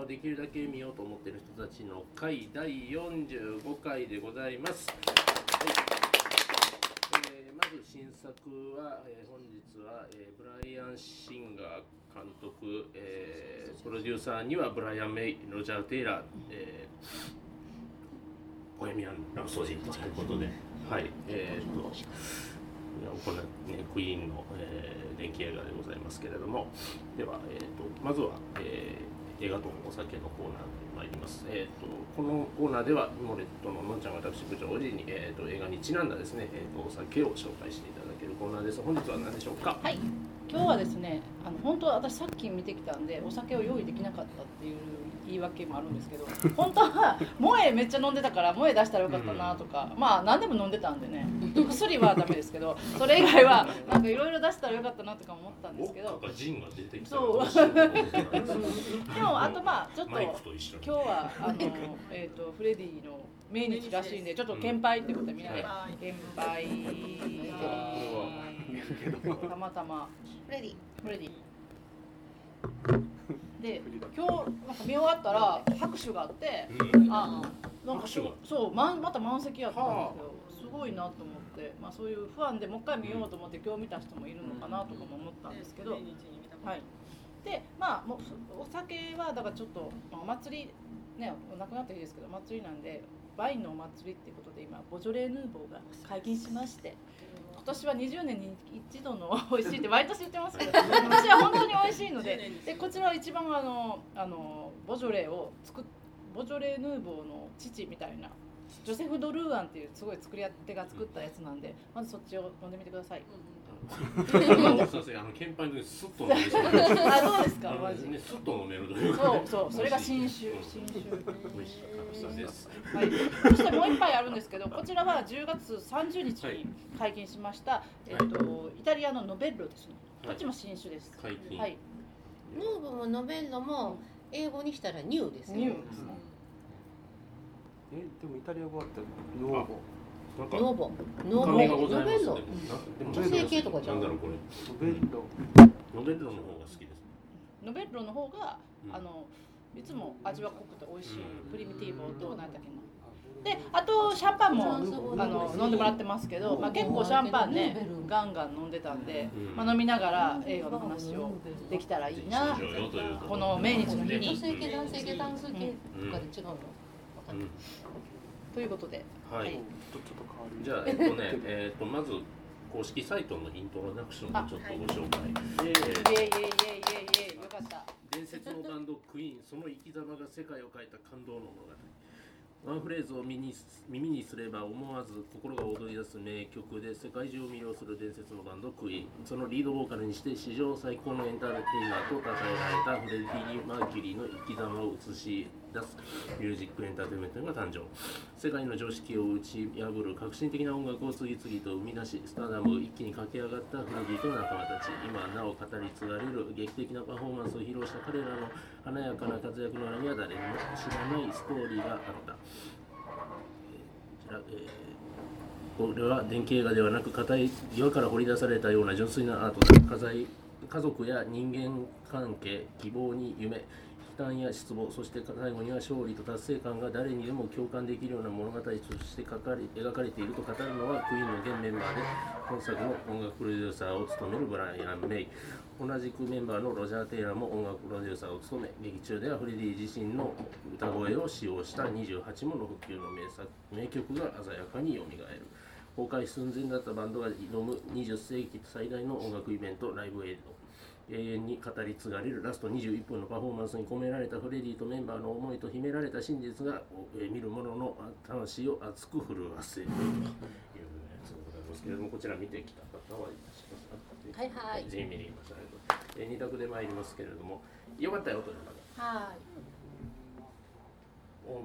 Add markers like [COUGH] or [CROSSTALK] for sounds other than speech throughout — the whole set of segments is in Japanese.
で映画をできるだけ見ようと思っている人たちの会第45回でございます。はい。えーまず新作は、えー本日は、えーブライアン・シンガー監督、えープロデューサーにはブライアン・メイ、ロジャー・テイラー、えー、ボヘミアン・ラプソディということで、はい、えー、と、これね、クイーンの、えー電気映画でございますけれども、では、えー、とまずは、えー映画とお酒のコーナーに参ります。えー、とこのコーナーでは、モレットののんちゃんが私部長おじに、えー、と映画にちなんだですね、えー、とお酒を紹介していただけるコーナーです。本日は何でしょうか？はい、今日はですね、あの本当は私さっき見てきたんで、お酒を用意できなかったっていう言い訳もあるんですけど、[LAUGHS] 本当は萌えめっちゃ飲んでたから萌え出したらよかったなとか、まあ何でも飲んでたんでね、薬はダメですけど、それ以外はなんかいろいろ出したらよかったなとか思ったんですけどウォッカ、かジンが出てきたらそう。でもあとまあちょっと今日はあのえっ、とフレディの命日らしいんで、ちょっと乾杯ってことでみんなで。乾杯。たまたま。フレディ。フレディ。で今日なんか見終わったら拍手があってうん。あなんか拍手が。そうまんまた満席やったんですよすごいなと思って、まあ、そういうファンでもう一回見ようと思って今日見た人もいるのかなとかも思ったんですけど、はい。でまあもうお酒はだからちょっと、まあ、お祭りねなくなった日ですけどお祭りなんでワインのお祭りっていうことで今ボジョレ・ーヌーボーが解禁しまして今年は20年に一度の [LAUGHS] 美味しいって毎年言ってますけど今年は本当に美味しいのででこちらは一番あのあのボジョレを作っボジョレ・ーヌーボーの父みたいなジョセフ・ドルーアンっていうすごい作り手が作ったやつなんでまずそっちを飲んでみてください。あのすいません。[LAUGHS] あの鍵盤でスッと飲めそうですあどうですかマジ。ねスッと飲めるというか。そうそうそれが新酒新酒。美味しかったです。はい、そしてもう一杯あるんですけど、こちらは10月30日に解禁しました、えっ、と、イタリアのノベッロですね。こっちも新酒です。解禁。はい、ヌーボもノベンロも英語にしたらニューですニュよーですね。えでもイタリア語あった。らノーボ。なんかノーボ。ノーボ。ノベンロ。女性系とかじゃん。なんだろうこれ。ノベッロノベルロの方が好きです。ノベッロの方が、うん。あの、いつも味は濃くて美味しい、うん。プリミティーボと、なんだっけな。で、あとシャンパンも、あの、飲んでもらってますけど、まあ、結構シャンパンね、ガンガン飲んでたんで、うん。まあ、飲みながら映画の話をできたらいいなこの命日の日女に、性系男性系男性系とかで違うの？ということで、はい。じゃあえっとねえっとまず公式サイトのイントロダクションをちょっとご紹介。えーイエイイエイイエイイエイイエイ、よかった。伝説のバンドクイーンその生き様が世界を変えた感動の物語ワンフレーズを耳に耳にすれば思わず心が躍り出す名曲で世界中を魅了する伝説のバンドクイーンそのリードボーカルにして史上最高のエンターテイナーと称えられたフレディ・マーキュリーの生き様を映し出すミュージックエンターテインメントが誕生。世界の常識を打ち破る革新的な音楽を次々と生み出しスターダムを一気に駆け上がったフレディと仲間たち今なお語り継がれる劇的なパフォーマンスを披露した彼らの華やかな活躍の裏には誰にも知らないストーリーがあった。えこちら、えこれは電気映画ではなく硬い岩から掘り出されたような純粋なアートだ。家族や人間関係希望に夢。嘆や失望そして最後には勝利と達成感が誰にでも共感できるような物語として書かれ描かれていると語るのはクイーンの現メンバーで本作の音楽プロデューサーを務めるブライアン・メイ同じくメンバーのロジャー・テイラーも音楽プロデューサーを務め劇中ではフレディ自身の歌声を使用した28もの普及の名作。名曲が鮮やかによみがえる。崩壊寸前だったバンドが挑む20世紀最大の音楽イベントライブエイド永遠に語り継がれるラスト21分のパフォーマンスに込められたフレディとメンバーの思いと秘められた真実が、えー見る者の魂を熱く震わせるというやつでございますけれどもこちら見てきた方はいらっしゃいますか？はいはい。全員見に来ましたけど、えー、2択で参りますけれども。よかったよという方はお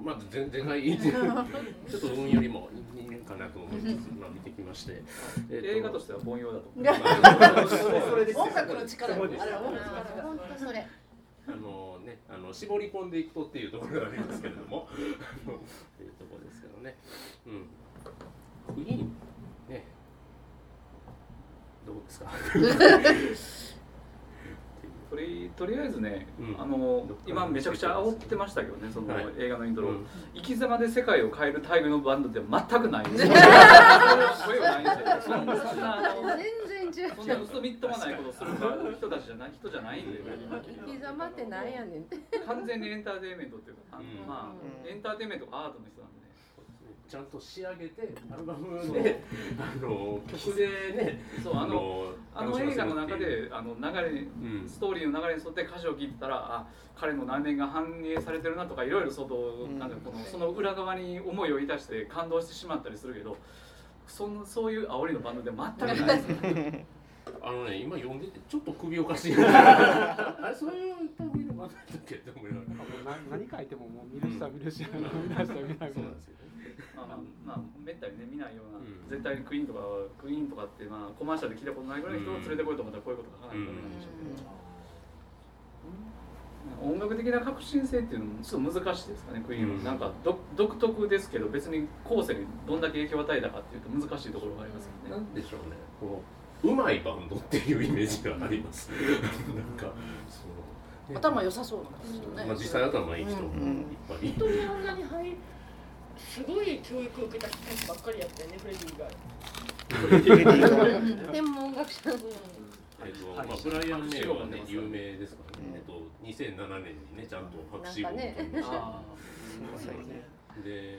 まず全然がいい [LAUGHS] ちょっと運よりもいいかなと思いつつ、まあ、見てきまして、えー映画としては凡庸だと [LAUGHS] 音楽の力あれ音楽のあ力本当それあのね、あの絞り込んでいくとっていうところがありますけれども、[LAUGHS] っていうところですけどね。うん。クイーンね。どうですか？フレデとりあえずね、うん。あの今めちゃくちゃ煽ってましたけどねそのはい。映画のイントロ、うん。生き様で世界を変えるタイプのバンドって全くない。全然違う。そんな嘘みっともないことする人たちじゃない人じゃないんで、生き様ってなんやねん。完全にエンターテインメントっていうか、あのうん。まあ、エンターテインメントがアートの人なんで、ちゃんと仕上げてアルバムであの曲でねそうあのあの映画の中であの流れにうん。ストーリーの流れに沿って歌詞を聴いてたらあ彼の内面が反映されてるなとかいろいろ外、なんかこのその裏側に思いをいたして感動してしまったりするけどそんそういう煽りのバンドで全くない。ですよあのね今読んでてちょっと首おかしい。[LAUGHS] あれそういう類のバンドだっけ？って思いながら。何書いてももう見る人は見るし、見ない人は見ない。そうなんですよねまあまあまあめったにね見ないような、うん。絶対にクイーンとかクイーンとかってまあコマーシャルで聞いたことないぐらいの人を連れてこいと思ったらこういうこと書かないとダメなんでしょうけど、音楽的な革新性っていうのもちょっと難しいですかねクイーンは、うん。なんか独独特ですけど別に後世にどんだけ影響を与えたかっていうと難しいところがありますよね、なんでしょうね。こううまいバンドっていうイメージがあります。[LAUGHS] なんかその、ね。頭良さそうなんですよね、まあ、実際頭いい人もいっぱい。い本当にあんなに入すごい教育を受けた人ばっかりやったよねフレディ以外天文学者のえっとまあ、ブライアン・メイはね有名ですからね、えっと、2007年にねちゃんと博士号を取りました、あで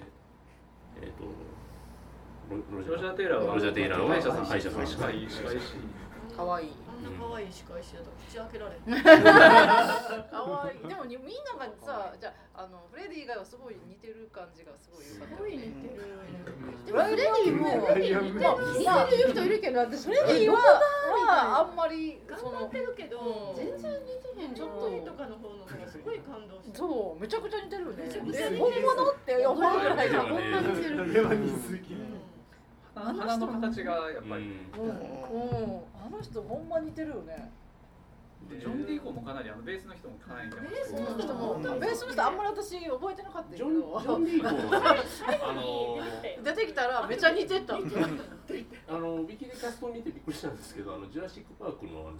えっとロジャー・テイラーはロジャー・テイラーは歯医者さん歯医者さん歯科医歯科医師可愛いあんな可愛い仕返しだと口開けられへん。[LAUGHS] 可愛い。でもにみんながさじゃああのフレディ以外はすごい似てる感じがすごい良かったすごい似てる。フレディも似てる人いるけど私フレディははあんまり頑その張ってるけど全然似てへんちょっととかの方の方がすごい感動したそうめちゃくちゃ似てるよね。めちゃくちゃ似てるえ本物って思うぐらいいやほんまに似てる。これは似すぎ鼻の形がやっぱり、うん、うん、あの人ほんま似てるよね。でジョン・ディーコもかなりあのベースの人もかなり似てますベースの人もベースの人あんまり私覚えてなかったけジョン・ジどョン・ディーコあの出てきたらめちゃ似てた。[LAUGHS] あのウィキでキャストを見てびっくりしたんですけどあのジュラシック・パークのあの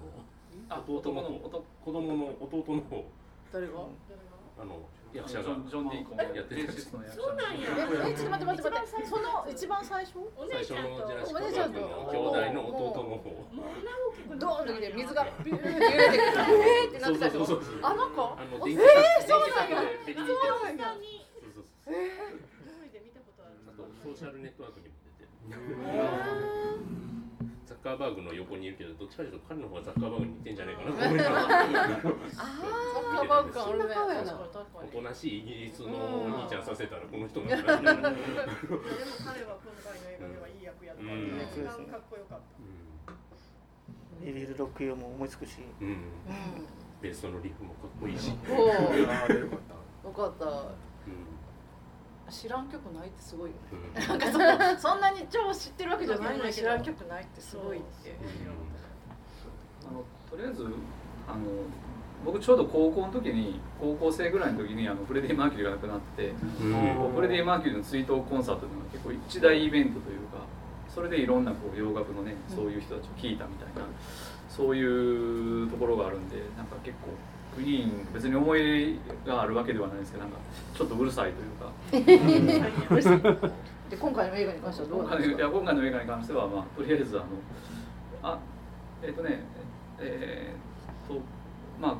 あ弟の子供の弟の方。誰が？あのジ役者が。ョンジョン・ディーコもやってるそうなんや。ええちょっと待って待って待って。その一番最初？お最初姉ちゃんと。のジュラシック・お姉ちゃんとパークの兄弟の弟の方ドーンときて水がビューって揺れてえーってなってたあの子えー、そうなんやそうなんやえ一人で見たことあるあとソーシャルネットワークにも出てるカーバーグの横にいるけどどっちかというと彼の方がザッカーバーグに似てんじゃないかなと思いながらー、サッカーバッグあるねおとなしいイギリスのお兄ちゃんさせたらこの人なんだみたいな、うんでも彼は今回の映画ではいい役やったうん。一番かっこよかったエリル・ロッも思いつくしうん。うベースのリフもかっこいいし、よかった。よかった。うん知らん曲ないってすごいよね。うん。なんかそんなそんなに超知ってるわけじゃないのに知らん曲ないってすごいって。あのとりあえずあの僕ちょうど高校の時に高校生ぐらいの時にあのフレディ・マーキュリーが亡くなって、うん。フレディ・マーキュリーの追悼コンサートというのが結構一大イベントというかそれでいろんなこう洋楽のねそういう人たちを聞いたみたいな、そういうところがあるんでなんか結構クイーン別に思い入れがあるわけではないですけどなんかちょっとうるさいというか。[LAUGHS] で今回の映画に関してはどう今なんですか？いや今回の映画に関しては、まあ、とりあえずあのあえっ、とねえー、とまあ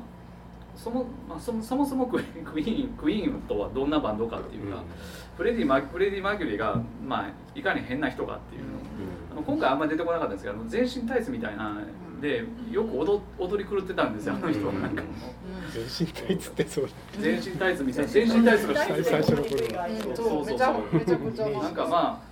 そも,、まあ、そもそもそもクイーンクイーンクイーンとはどんなバンドかっていうか、フレディマフレディ・マーキュリーが、まあ、いかに変な人かっていうの。をあの今回あんまり出てこなかったんですけど全身タイツみたいなでよく踊踊り狂ってたんですよあの人は。なんか。もう全身タイツってそう全身タイツみたいな全身タイツが最最初の頃うんそうそうそう。めちゃめちゃくちゃ。なんかまあ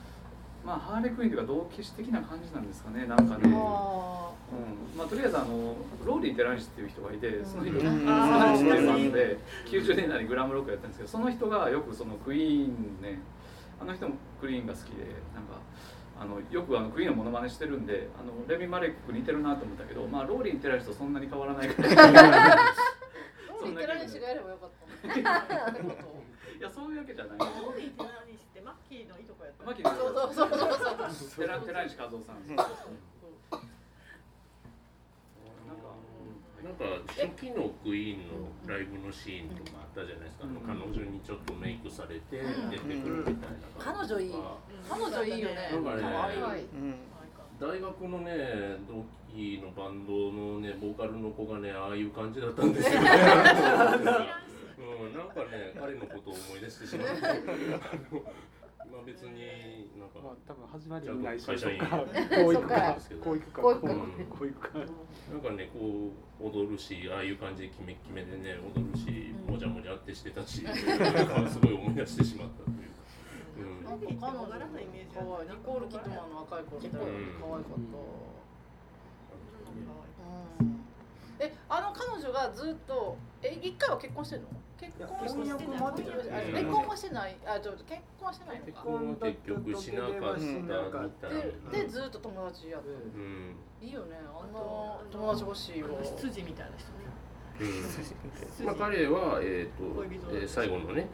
まあハーレークイーンというか同期的な感じなんですかねなんかね、あうん。まあ、とりあえずあのローリー・テランシっていう人がいてその人うん。テランシっていうバンドで90年代にグラムロックやったんですけどその人がよくそのクイーンねあの人もクイーンが好きでなんかあのよくあのクイーンのモノマネしてるんであのレビン・マレック似てるなと思ったけど、まあ、ローリー・テランシとそんなに変わらない。からーローリーテラレンシがやればよかったい。やそういうわけじゃない。ローリーって何してマッキーのいとこやったマキそうそうそうそうそう。テラテランシ和夫さんなんか、初期のクイーンのライブのシーンとかあったじゃないですか、あの彼女にちょっとメイクされてうん。出てくるみたいな。彼女いい。彼女いいよね。なんかね可愛い。うん大学のね同期のバンドのねボーカルの子がねああいう感じだったんですよね。[LAUGHS] うん、なんかね彼のことを思い出してしまって [LAUGHS] まあ別になんかまあ多分始まりちゃんとにない会社員か。こう行くか。こう行くか。こう行くか。うんこう行くか。なんかねこう踊るしああいう感じでキメキメでね踊るしもじゃもじゃってしてたしなんかすごい思い出してしまったという。か。うん。なんか彼女可愛い。ニコール・キッドマンの若い子って可愛かった、うん、えあの彼女がずっとえ一回は結婚してるの？結婚してない。結婚はしてない。あちょっと結婚はしてないのか。結婚は結局しなかったみたいな。ででずっと友達やってうん。いいよね。あんな友達欲しいわ。羊みたいな人まあ彼はえっ、と、えー最後のね。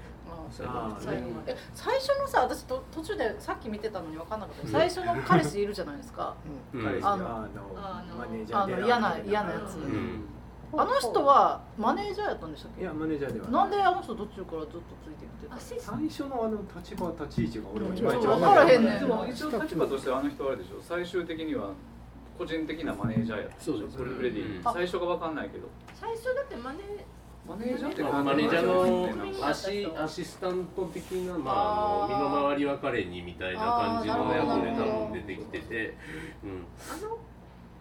あ最後のえ最初のさ私と途中でさっき見てたのに分かんなかった。けど最初の彼氏いるじゃないですか。うん。彼氏。あのがああののマネージャーであの嫌な嫌なやつ、うん。あの人はマネージャーやったんでしたっけ？いやマネージャーではなんであの人途中からずっとついてきてた最初のあの立場立ち位置が俺もいまいち分からへんねん。でも一応立場としてあの人はあれでしょ。最終的には個人的なマネージャーやった。そうですフレディうん。最初が分かんないけど。最初だってマネマネージャーってマネージャーのあアシアシスタント的な、まあ、あの身の回りは彼にみたいな感じの役で多分出てきてて、うん、あの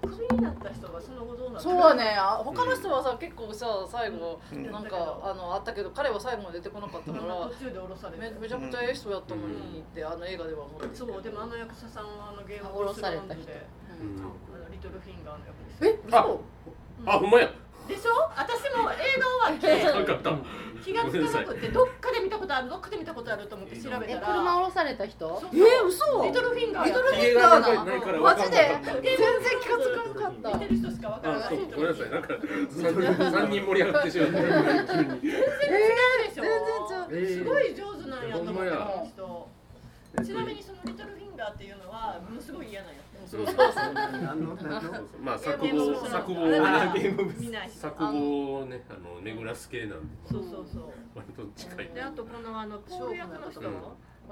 クビになった人がその後どうなった？そうはね。あ他の人はさ結構さ最後うん。なんかあのあったけど彼は最後まで出てこなかったから途中で降ろされてめめちゃくちゃええ人やったのにってあの映画では思ってそうでもあの役者さんはあのゲーム降ろされた人。でうん。あのリトルフィンガーの役です。え？嘘。あほんまやでしょ？私も映画終わって分かった。気がつかなくてどっかで見たことあるどっかで見たことあると思って調べえたら車降ろされた人？そうえ嘘？リトルフィンガーリトルフィンガーなマジで？全然気がつかなかった。見てる人しかわからない。あそうごめんなさい。なんか三 [LAUGHS] 三人盛り上がってしまって急に違うでしょ？全然違う。すごい上手なんやと思ってちなみにそのリトルフィンガーっていうのはものすごい嫌なや。つそうそう。何の何のまあ作ゲーム望作望あなたゲーム部見ない人。作望をねあの巡らす系なんでそうそうそう。割と近い、であとこのあのポール役の人。うん。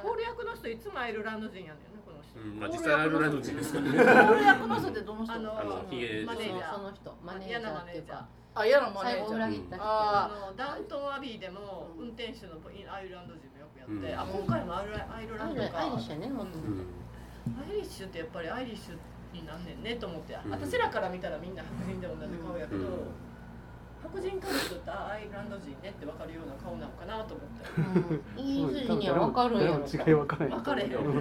ポール役の人いつもアイルランド人やねんねこの人。うん。まあ実際アイルランド人ですからね。ポール役の人ってどの人？あのあのヒゲ。マネージャー。その人。マネージャーっていうか。あ嫌なマネ最後ー。ジャー。裏切った人。ああのダウントンアビーでも運転手のアイルランド人もよくやって、うん。あ今回もアイルアイルランドか。アイリッシュやねアイリッシュってやっぱりアイリッシュになんねんねと思って、うん。私らから見たらみんな白人で同じ顔やけど、うん白人からするとあアイルランド人ねって分かるような顔なのかなと思って。うん。イギリス人には分かるんやろ誰も違い分からない分かれへんいや僕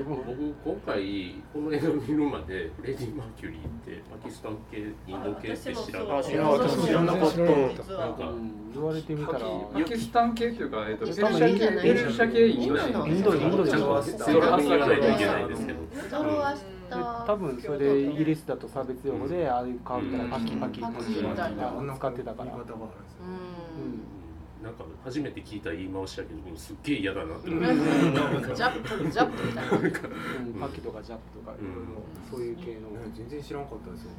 今回この映画を見るまでフレディ・マーキュリーってパキスタン系インド系って知らなあかった知らなかった。実は。なんかうん言われてみたら。パキスタン系っていうか、えっと、ペルシ多分いいんじゃないャ系ペルシャ系インド人。インドインドちゃんとないといけないですけどゾロアスタ多分それでイギリスだと差別用語でああいう顔見たらパキパキパキみたいな使ってたから。なんか初めて聞いた言い回しだけどすっげえ嫌だなってジ思ってャップジャップみたいな。うん。パキとかジャップとかいろいろそういう系の。ね全然知らんかったですよ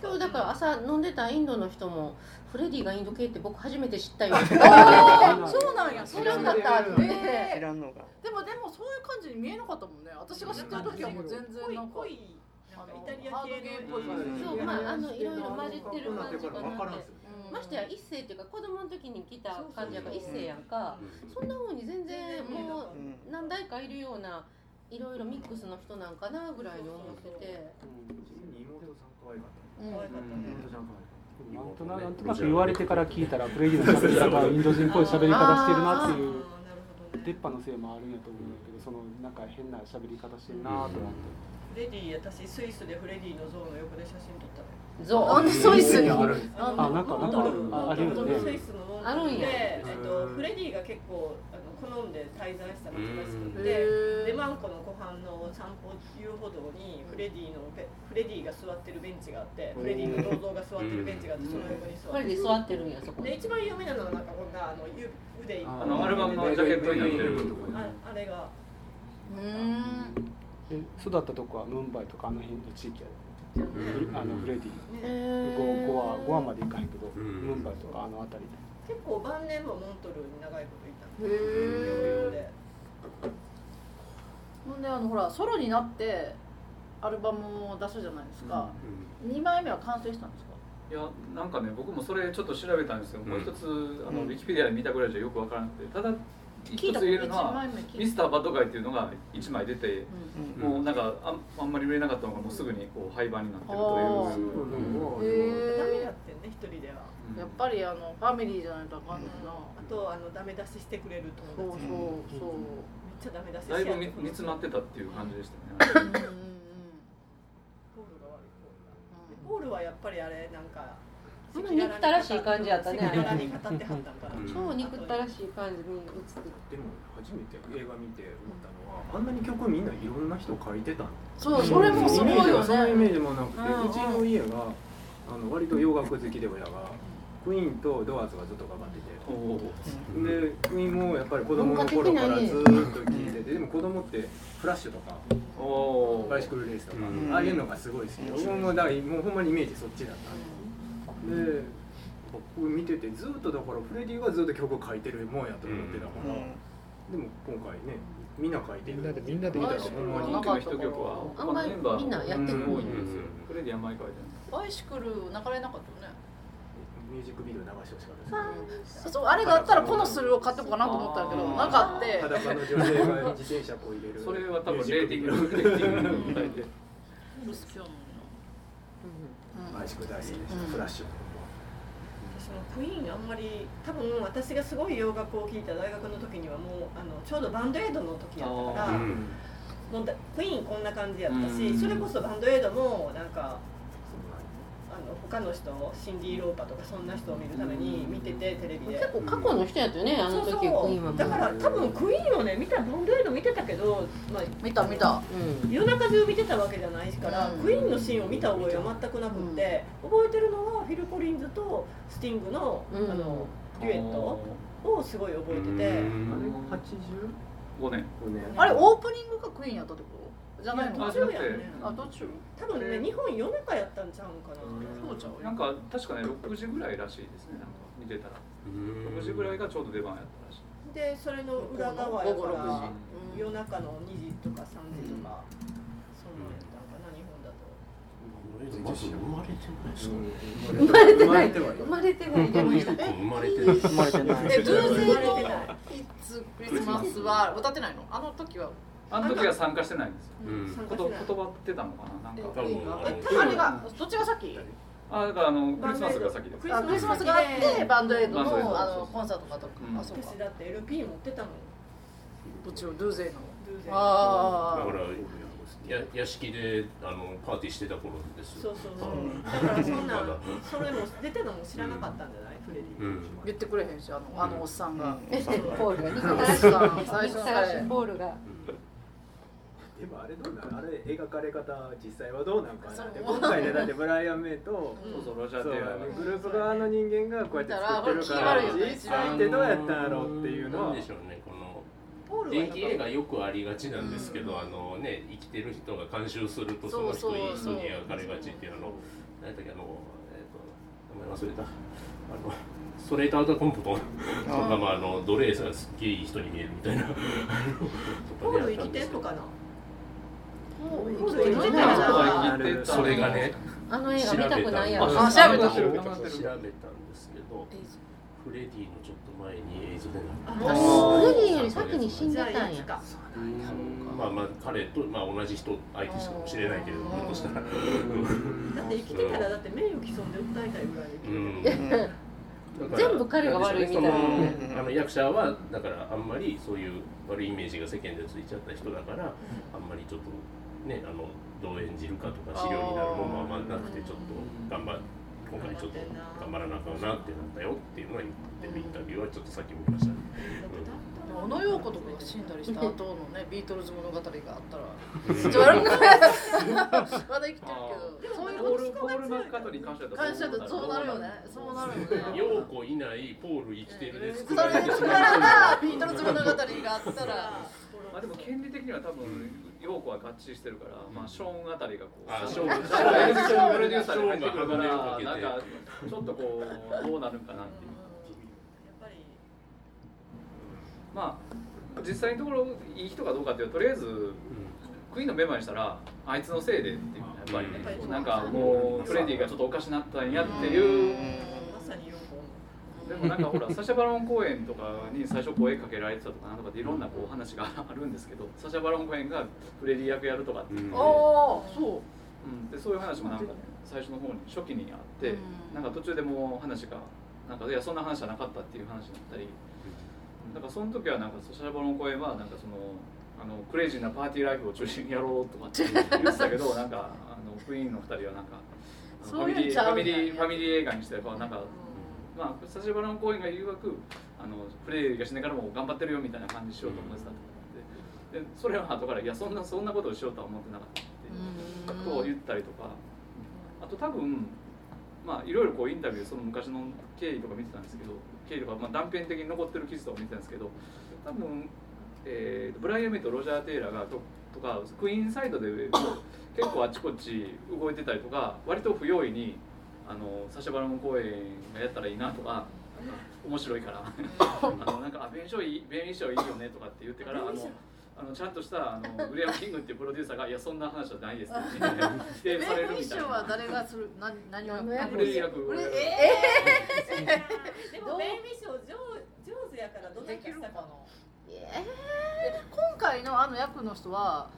今日だから朝飲んでたインドの人もフレディがインド系って僕初めて知ったよ。[LAUGHS] そうなんや。それだったある知ねらんのがでもでもそういう感じに見えなかったもんね。私が知ってる時はもう全然なんかなんかイタリア系のそうまああのいろいろ混じってる感じかなって。ましてや一世っていうか子供の時に来た感じやから一世やんか。うんそんな風に全然もう何代かいるようないろいろミックスの人なんかなぐらいに思ってて、妹さん可愛かったうん。なん。とななん。となく言われてから聞いたらフレディの喋り方はインド人っぽい喋り方してるなっていう出っ歯のせいもあるん。やと思うん。だけどそのなん。か変な喋り方してるなと思って。フレディ私スイスでフレディの像の横で写真撮ったのゾなん。でスイスにあるあなん。かなん。かああるよねあるん。や、えっと、フレディが結構あ好んで滞在した街が作って、でレマン湖の湖畔の散歩遊歩道にフレディのベフレディが座ってるベンチがあってフレディの銅像が座ってるベンチがあってその横に座ってフレディ座ってるんやそこ。にで一番有名なのがなんかこんなあのゆ腕あのアルバムのジャケットになってるああれが。うん。で育ったとこはムンバイとかあの辺の地域やで。あのフレディ。えゴゴアゴゴアまで行かへんけど、うん。ムンバイとかあの辺りで結構晩年もモントルに長いこといたへ療養えでほんであのほらソロになってアルバムを出すじゃないですか、二枚目は完成したんですか？いやなんかね僕もそれちょっと調べたんですけど、もう一つあのうん。ウィキペディアで見たぐらいじゃよくわからなくて。ただ一聞いたつ言えるの一はミスターバッドガイっていうのが1枚出て、うん。もうなんかあんあんまり売れなかったのがもうすぐにこう廃盤になってるとあいう。へダメってんね一人では。うんやっぱりあのファミリーじゃないとあかんねんな、あとあのダメ出ししてくれるそう友達。そうそうめっちゃダメ出ししだいぶ煮煮詰まってたっていう感じでしたね。うんうんうん。ポールが悪いポールがポールはやっぱりあれなんかうん憎たらしい感じやったね。超憎たらしい感じに。映ってでも初めて映画見て思ったのはあんなに曲みんないろんな人書いてたんそうそれもすごいよイメージがそのイメねージもなくて、うんうん。うちの家があの割と洋楽好きで親がクイーンとドアーズがずっとかかってて。でクイーンもやっぱり子供の頃からずーっと聴いてて。でも子供ってフラッシュとかバイシクルレースとか、うん。ああいうのがすごい好きで。僕もだからもうほんまにイメージそっちだった。んでで僕見ててずっとだからフレディがずっと曲書いてるもんやと思ってたから、でも今回ねみんな書いてる。みんなでみんなで見たらほんまにルはなかった人曲は。あんまり他のメンバーみんなやってるうん多い。んですよ。フレディあんまり書いてバイシクル流れなかったよねミュージックビデオ流してほしかったですそうあれがあったらこのスルを買っておこうかなと思ったけどなかって。裸の女性が自転車こう入れる。それは多分レーティングレーティングの答えで。好きやもん。デオなバイシクル大好きでした、うん。フラッシュ私もクイーンあん。まり多分私がすごい洋楽を聴いた大学の時にはもうあのちょうどバンドエイドの時やったからうん。もうだクイーンこんな感じやったし、うん。それこそバンドエイドもなんか他の人シンディ・ローパーとかそんな人を見るために見ててテレビで。結構過去の人やったよねあの時そうクイーンは。もうそうだから多分クイーンをね見たバンドエイド見てたけど、まあ、見た見た。うん。夜中中見てたわけじゃないから、うん。クイーンのシーンを見た覚えは全くなくって、覚えてるのはフィル・コリンズとスティングの,、うん。あのデュエットをすごい覚えてて、あれ？85 5年。年。あれオープニングがクイーンやったってこと？じゃないの？あ途中やね。あ途中？多分ね日本夜中やったんちゃうんかな、そうちゃう。なんか確かね6時ぐらいらしいですね。なんか見てたら。6時ぐらいがちょうど出番やったらしい。でそれの裏側や午後から6時。夜中の2時とか3時とか、そんなんやったんかな日本だと。まず生まれてない。ですか生まれてない。生まれてはい生まれてない。生まれてない。生まれてない。えドゥーゼ生まれのてない「イッツクリスマス」は歌ってないの？あの時はあの時は参加してないんですよ。うん。ことしてない。言葉ってたのかななんえか。多分。えあれがどっちが先？あだからあのクリスマスが先です。あクリスマスがあってバンドエイドのあのコンサートかとか。うん。あそうか。私だって LP 持ってたもん。どっちを？ドゥーゼの。ああだからや屋敷であのパーティーしてた頃ですそうそうそう。だからそんなんそれも出てるのも知らなかったんじゃない？フレディ、うん。言ってくれへんしあのあのおっさんが。ポールが憎あのおったらしいさん最初のポールがでもあれどうなんあれ描かれ方実際はどうなんかな今回ねだってブライアン・メイとそうそうロジャそうー・テイラーがグループ側の人間がこうやって作ってるから実際ってどうやったろうっていうのは。なんでしょうねこの。電気映画よくありがちなんですけど、あのね生きてる人が監修するとその人そうそういい人に描かれがちっていうの何やったっけあのえっ、と名前忘れた。あのストレートアウトコンプトンとかまああの奴隷さがすっげえいい人に見えるみたいな。ポール生きてんのかなそれがねあの映画見たくないやろ。調べたあ調べた調べたんですけどフレディのちょっと前に映像でフレディより先に死んじでたんやまあまあ彼と、まあ、同じ人相手かもしれないけれどもしたらだって生きてたら。だって名誉毀損で訴えたいぐらい全部彼が悪いみたいな。あの役者はだからあんまりそういう悪いイメージが世間でついちゃった人だからあんまりちょっとねあのどう演じるかとか資料になるものもあんまなくてちょっと頑張今回ちょっと頑張らなあかんなってなったよっていうのは言ってるインタビューはちょっとさっき見ましたね。小野陽子とかが死んだりした後のねビートルズ物語があったらまだ生きてるけど [LAUGHS] そういうポールポールマッカートに関しては感謝だとそうなるよねそうなるよね。陽子いないポール生きてるでそ作られてしまう [LAUGHS] ビートルズ物語があったら。まあでも権利的には多分陽子は合致してるから、まあショーンあたりがこうあショーンプロデューサーショーンに入ってくるからなんかちょっとこうどうなるんかなっていう。やっぱりまあ実際のところいい人かどうかっていうととりあえずクイーンのメンバーにしたらあいつのせいでっていうやっぱりねうん。なんかもうフレディがちょっとおかしなったんやっていうでもなんかほら [LAUGHS] サシャ・バロン公演とかに最初声かけられてたとかなんとかっていろんなこう話が [LAUGHS] あるんですけどサシャ・バロン公演がフレディ役やるとかって言って、う。んああそう。うん、でそういう話もなんか、ね、最初の方に初期にあって、うん。なんか途中でもう話がなんかいやそんな話じゃなかったっていう話になったり。だからその時はなんかサシャ・バロン・コーエンはなんかそのあのクレイジーなパーティーライフを中心にやろうとかって言ってたけど [LAUGHS] なんかあのクイーンの二人はなんかファミリーファミリーファミリー映画にしてこうなんかまあ、サシャ・バロン・コーエンが言うわくあのプレイがしながらも頑張ってるよみたいな感じにしようと思ってたと思って。でそれは後からいやそんなそんなことをしようとは思ってなかった。ってことを言ったりとか。あと多分まあいろいろこうインタビューその昔の経緯とか見てたんですけど経緯とか、まあ、断片的に残ってる記事とか見てたんですけど多分、えーブライアン・メイとロジャー・テイラーがととかクイーンサイドで結構あちこち動いてたりとか割と不用意にあのサシャバロン公演がやったらいいなとか面白いから。[LAUGHS] あのなんかあ弁償いい弁衣装いいよねとかって言ってからあのあのちゃんとしたあのウィリアム・キングっていうプロデューサーが「いやそんな話じゃないです」って。言って否定されるみたいな。誰がする？何何を？役フレディ役俺でもベイビーショー上上手やからどんなできるかな？え今回のあの役の人は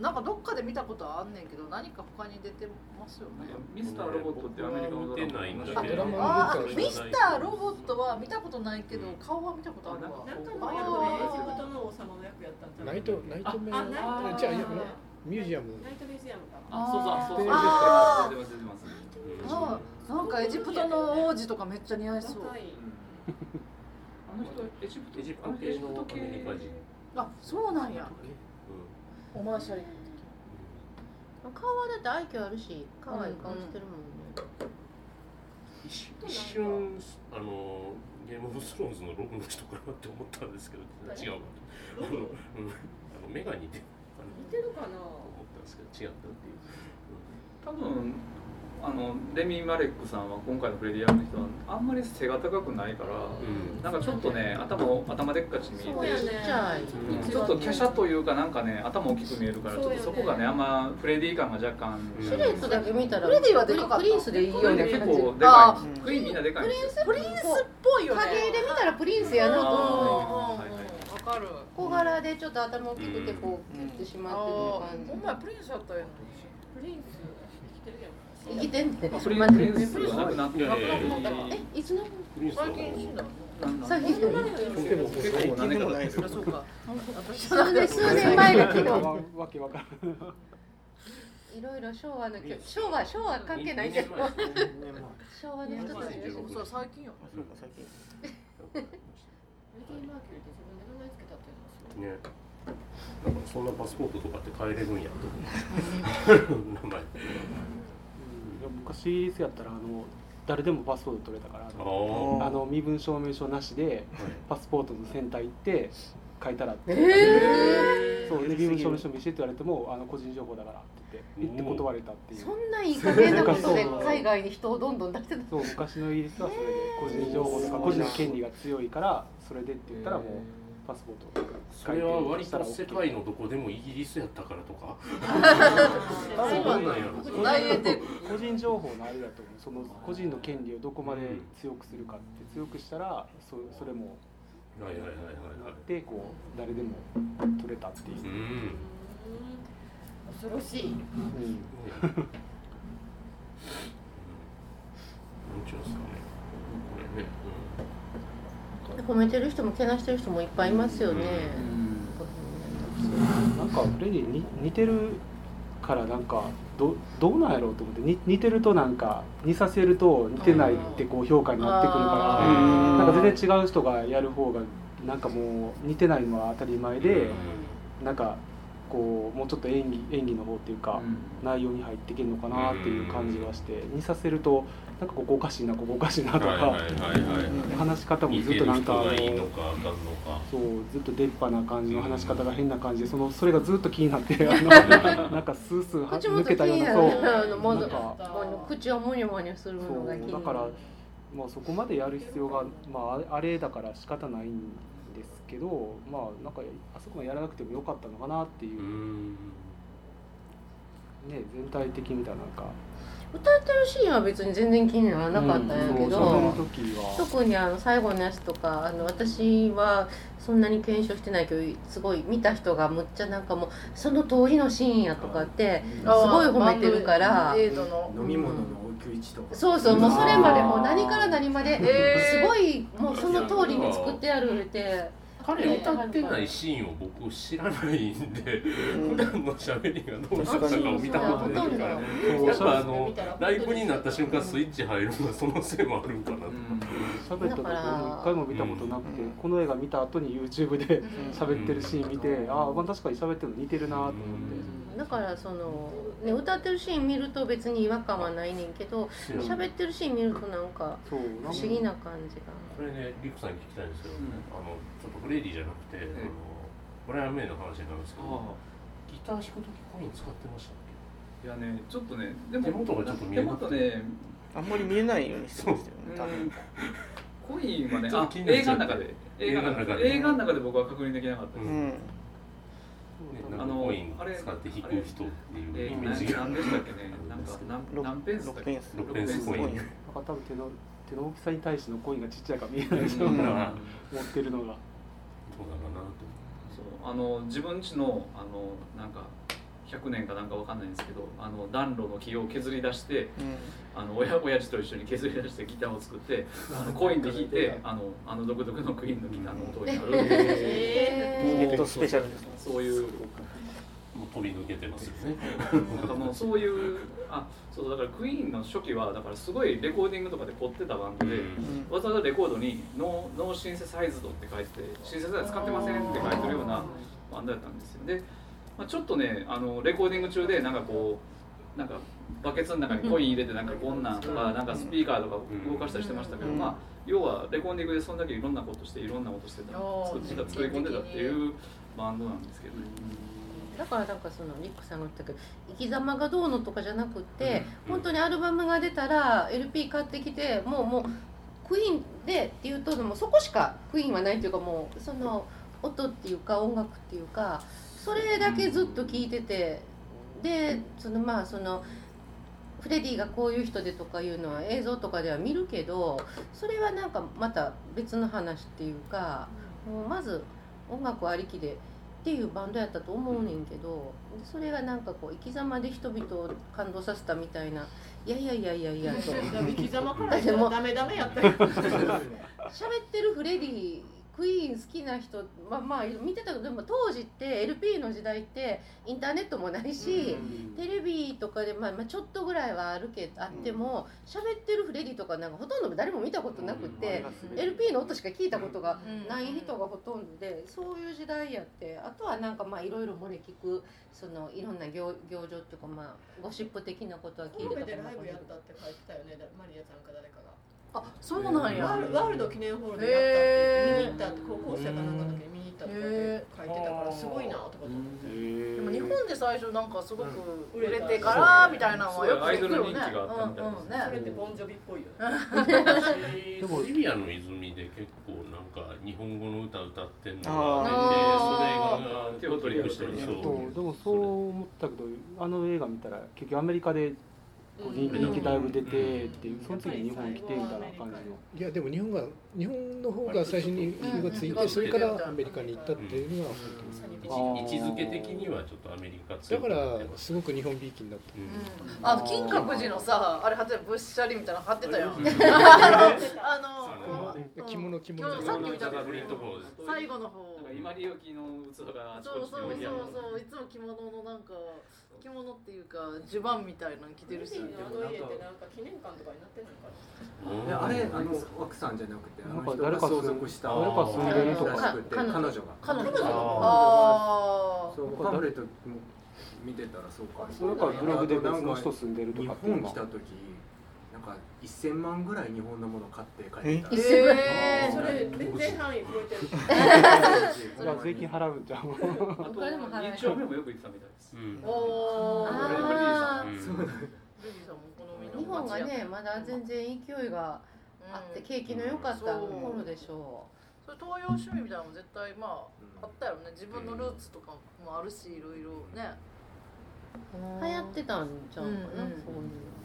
なんかどっかで見たことはあんねんけど何か他に出てますよね？ミスターロボットってアメリカのドラマ。見てないんだあけどああミスターロボットは見たことないけど顔は見たことあるわ。なんかエジプトの王様の役やったんじゃないナイトナイトメあナイアトじゃあいやミュージアムナイトミュージアムかあそうそうそうあ出ます出ます出ますあなんかエジプトの王子とかめっちゃ似合いそうあの人エジプトエジプト系のアメリカ人あそうなんやオマーシャル顔はだって愛嬌あるし可愛い顔してるもんね、一瞬一瞬あのゲームオブスローンズのロブの人かなって思ったんですけど違うかあの、うん、あの目が似てるかな似てるかな？思ったんですけど違ったっていう、多分あのレミ・マレックさんは今回のフレディ役の人はあんまり背が高くないから、うん。なんかちょっとね頭を頭でっかちに見えてね。うん。ちょっと華奢というかなんかね頭大きく見えるからちょっとそこがねあんまフレディ感が若干うんシルエットだけ見たらフレディはでかかった。プリンスでいいような結構で。あかいクイーンみんなでかいんですよ。プリンスっぽいよね。影で見たらプリンスやなと思う。かる小柄でちょっと頭大きくてこうキュッてしまってるあ感ーほんまやプリンスやったよプリンス生きてんねプリまあンプリンスはなくなっえいつの最近死んだの最近でも結構何年か数年数年前だけどわわけわからんいろいろ昭和の曲昭和昭和関係ないけど昭和の人たちがそう最近よねだからそんなパスポートとかって変えれるんやと思う。[LAUGHS] 名前昔やったらあの誰でもパスポート取れたからああの身分証明書なしでパスポートのセンター行って書いたらって、えそうで身分証明書見せてって言われてもあの個人情報だからって言って言って断れたっていう。そんないい加減なことで海外に人をどんどん出してた。そう昔のイギリスはそれで個人情報とか個人の権利が強いからそれでって言ったらもうパスポート。それは割と世界のどこでもイギリスやったからとか？そうどうなんや。ろ大英で個人情報のあれだと思う。その個人の権利をどこまで強くするかって強くしたらそそれもはいはいはいはいはい。でこう誰でも取れたっていう。う、ん。恐ろしい。うん。なん。ちゅうん。ですかねこれね、褒めてる人もけなしてる人もいっぱいいますよね、なん。かフレディに似てるからなんかどどうなんやろうと思って。に似てるとなんか似させると似てないってこう評価になってくるから。うん。なんか全然違う人がやる方がなんかもう似てないのは当たり前で、なんかこうもうちょっと演技演技の方っていうか、内容に入っていけるのかなっていう感じがして似させるとなんかここおかしいなここおかしいなとか、はいはいはいはい話し方もずっとなんかそうずっと出っ歯な感じの話し方が変な感じでそのそれがずっと気になって [LAUGHS] あのなんかスースー抜けたようななそう口をモニョモニョするのが気になる。そうだからまあそこまでやる必要がまああれあれだから仕方ないんですけどまあなんかあそこまでやらなくてもよかったのかなっていうう、ん。ね全体的に見たらなんか。歌ってるシーンは別に全然気にならなかったんやけど、そう喋る時は。特にあの最後のやつとかあの私はそんなに検証してないけどすごい見た人がむっちゃなんかもうその通りのシーンやとかってすごい褒めてるから飲み物の置き位置とか。そうそうもうそれまでもう何から何まですごいもうその通りに作ってあるって彼歌ってないシーンを僕知らないんで普段の喋りがどうしたかを見たことない。からやっぱあのライブになった瞬間スイッチ入るのがそのせいもあるんかなと喋ったところだからも一回も見たことなくて、この映画見た後に YouTube で喋ってるシーン見て、ああまあ確かに喋ってるの似てるなと思って、だからその、ね、歌ってるシーン見ると別に違和感はないねんけど喋ってるシーン見るとなんか不思議な感じが。これねリクさんに聞きたいんですけど、あのちょっとフレディじゃなくて、あのブライアン・メイの話になるんですけどギター弾く時コイン使ってましたっいやねちょっとねでも手元がちょっと見えなくて。手元ねあんまり見えないようにしてましたよね多分。コインはねあ映画の中で。映画の中で映画の中で僕は確認できなかったです、うん。け、ね、なんかコイン使って弾く人っていうえイメージが。何でしたっけね？なんか何何ペンスだっけ？6ペンス。6ペンスコイン。なんか多分手の手の大きさに対してのコインがちっちゃいから見えないでしょううん持ってるのがどうだろうなとそうあの自分家のあのなんか100年かなんかわかんないんですけどあの暖炉の木を削り出してあの親親父と一緒に削り出してギターを作ってあのコインで弾いてあのあの独特のクイーンのギターの音になるネットスペシャルですそういうもう飛び抜けてますよね。なんかもうそういうあそうだからクイーンの初期はだからすごいレコーディングとかで凝ってたバンドで、わざわざレコードにノーノーシンセサイズドって書いててシンセサイズ使ってませんって書いてるようなバンドやったんですよ。で、まあ、ちょっとねあのレコーディング中でなんかこうなんかバケツの中にコイン入れてなんかこんなんとかなんかスピーカーとか動かしたりしてましたけど、まあ要はレコーディングでそんだけいろんなことしていろんな音してた作ってた作り込んでたっていうバンドなんですけどね。だからなんかそのリックさんが言ったけど生き様がどうのとかじゃなくって、本当にアルバムが出たら LP 買ってきてもうもうクイーンでっていうともうそこしかクイーンはないっていうかもうその音っていうか音楽っていうかそれだけずっと聴いててでそのまあそのフレディがこういう人でとかいうのは映像とかでは見るけどそれはなんかまた別の話っていうかもうまず音楽ありきでっていうバンドやったと思うねんけどそれがなんかこう生き様で人々を感動させたみたいないやいやいやいやいやと。[LAUGHS] 生き様からダメダメやったよ [LAUGHS] 喋ってるフレディクイーン好きな人まあまあ見てたけどでも当時って LP の時代ってインターネットもないし、テレビとかで、まあ、まあちょっとぐらいはあるけどあっても喋ってるフレディとかなんかほとんど誰も見たことなくて、LP の音しか聞いたことがない人がほとんどでそういう時代やってあとはなんかまあいろいろ漏れ聞くそのいろんな行行情っていうかまあゴシップ的なことは聞いてたかも神戸でライブやったって書いてたよね。マリアちゃんか誰かがあそうなんや。ワールワールド記念ホールでやったって見に行ったって高校生かなんかだけ見に行ったとかって書いてたからすごいなとかと思って。でも日本で最初なんかすごく売れてからみたいなのはよく聞くよね。アイドル人気があったみたいですうんうんね。それってボンジョビっぽいよね。[LAUGHS] でもリビアの泉で結構なんか日本語の歌歌ってんのあが出てそれが手を取りしてるそうでもそう思ったけどあの映画見たら結局アメリカでこう人気人気だいぶ出てっていうその次に日本来てみたいな感じの。いやでも日本が日本の方が最初に火がついてそれからアメリカに行ったっていうのが位置づけ的にはちょっとアメリカだからすすごく日本びいきになった、あの金閣寺のさあれ貼ってたぶっしゃりみたいなの貼ってたよ。[LAUGHS] あの着物着物。最後の方。今利用機の器がそうそうそうそういつも着物のなんか着物っていうか襦袢みたいなの着てるし。あの家ってなんか記念館とかになってんのかいやあれあの奥さんじゃなくてあの人がなんか誰か相続した誰か住んでるとか彼女が彼女ああそうパンフレットも見てたらそうかそれかブログで別の人住んでるとかっていうのが本来た時なんかか1000万ぐらい日本のもの買って帰ってた。え？それ全然範囲超えてる。じ [LAUGHS] ゃあ税金払うんじゃん。あと日曜日もよく行ってたみたいです。うん。お好みの日本がねまだ全然勢いがあって景気の良かった頃でしょそれ東洋趣味みたいなのも絶対まああったよね。自分のルーツとかもあるしいろいろね。う流行ってたんちゃうかな、うんうん。そういう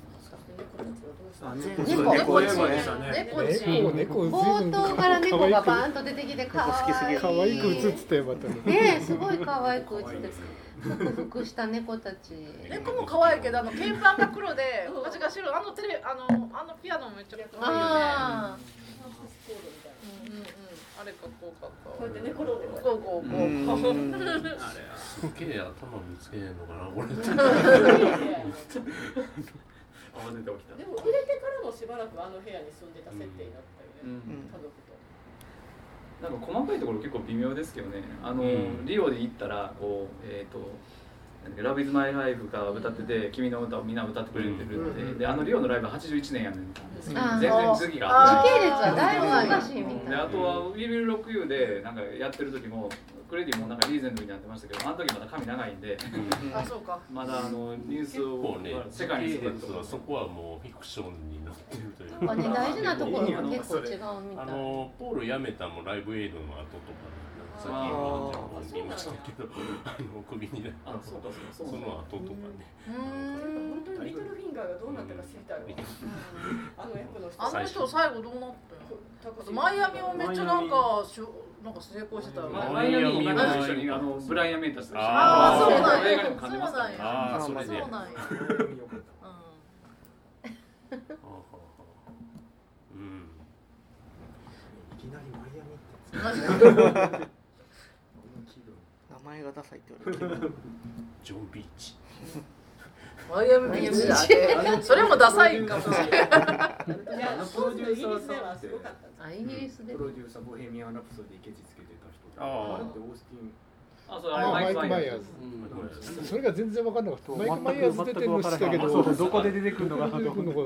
あ猫猫猫猫猫ち猫猫冒頭から猫がバーンと出てきてかわいい。可愛く映ってたよまたね。ねえすごい可愛く映ってふくふくした猫たち。猫も可愛いけどあの鍵盤が黒で形が白いあのテレあのあのピアノもめっちゃ可愛いよね。あうんうんうん。あれかっこうやって寝転んでる。こうこうこう。うん。すげえ頭見つけへんのかなこれ [LAUGHS] 慌てて起きた。でも売れてからもしばらくあの部屋に住んでた設定になったよね。うん家族と。なんか細かいところ結構微妙ですけどね。あの、うんリオで行ったらこうえっ、と。ラブイズマイライフが歌ってて、君の歌をみんな歌ってくれてるって、であのリオのライブ81年やねん。ですけどあー。全然次が時系列はだいぶ難しいみたい。であとはウィル・ロック・ユーでなんかやってる時もクレディもなんかリーゼントになってましたけどあの時まだ髪長いんで。あそうか。まだあのニュース結を構ね世界にするとそこはもうフィクションになってるという。なんかね大事なところが結構違うみあたい。のポール辞めたもライブエイドの後とかねさっきの情報見ましたけどあの首になった。あそうかそうそか。そうの後とかねうーん本当にリトルフィンガーがどうなったか知りたいわ。あの役の人。あの人最後どうなったマイアミもめっちゃなんかしゅなんか成功してたマイアミ今の一緒にあのブライアン・メイタスあー。そうなんや。映画にも感じますからねああそうなんや。うん。いきなりマイアミって前がダサいって言われる。[LAUGHS] ジョン・ビーチ。マイアミビーチ。それもダサいかも。しれないイギリスではすごかった。なあイギリスで。プロデューサーボヘミアン・ラプソディケチつけてた人あー。あれってオースティン。あそうあマイク・あれマイク・ママイヤーズ。ズうん。それが全然分かんなかった。マイク・マイヤーズ出てるの知ったけど。どこで出てくるのかか分かんなかっ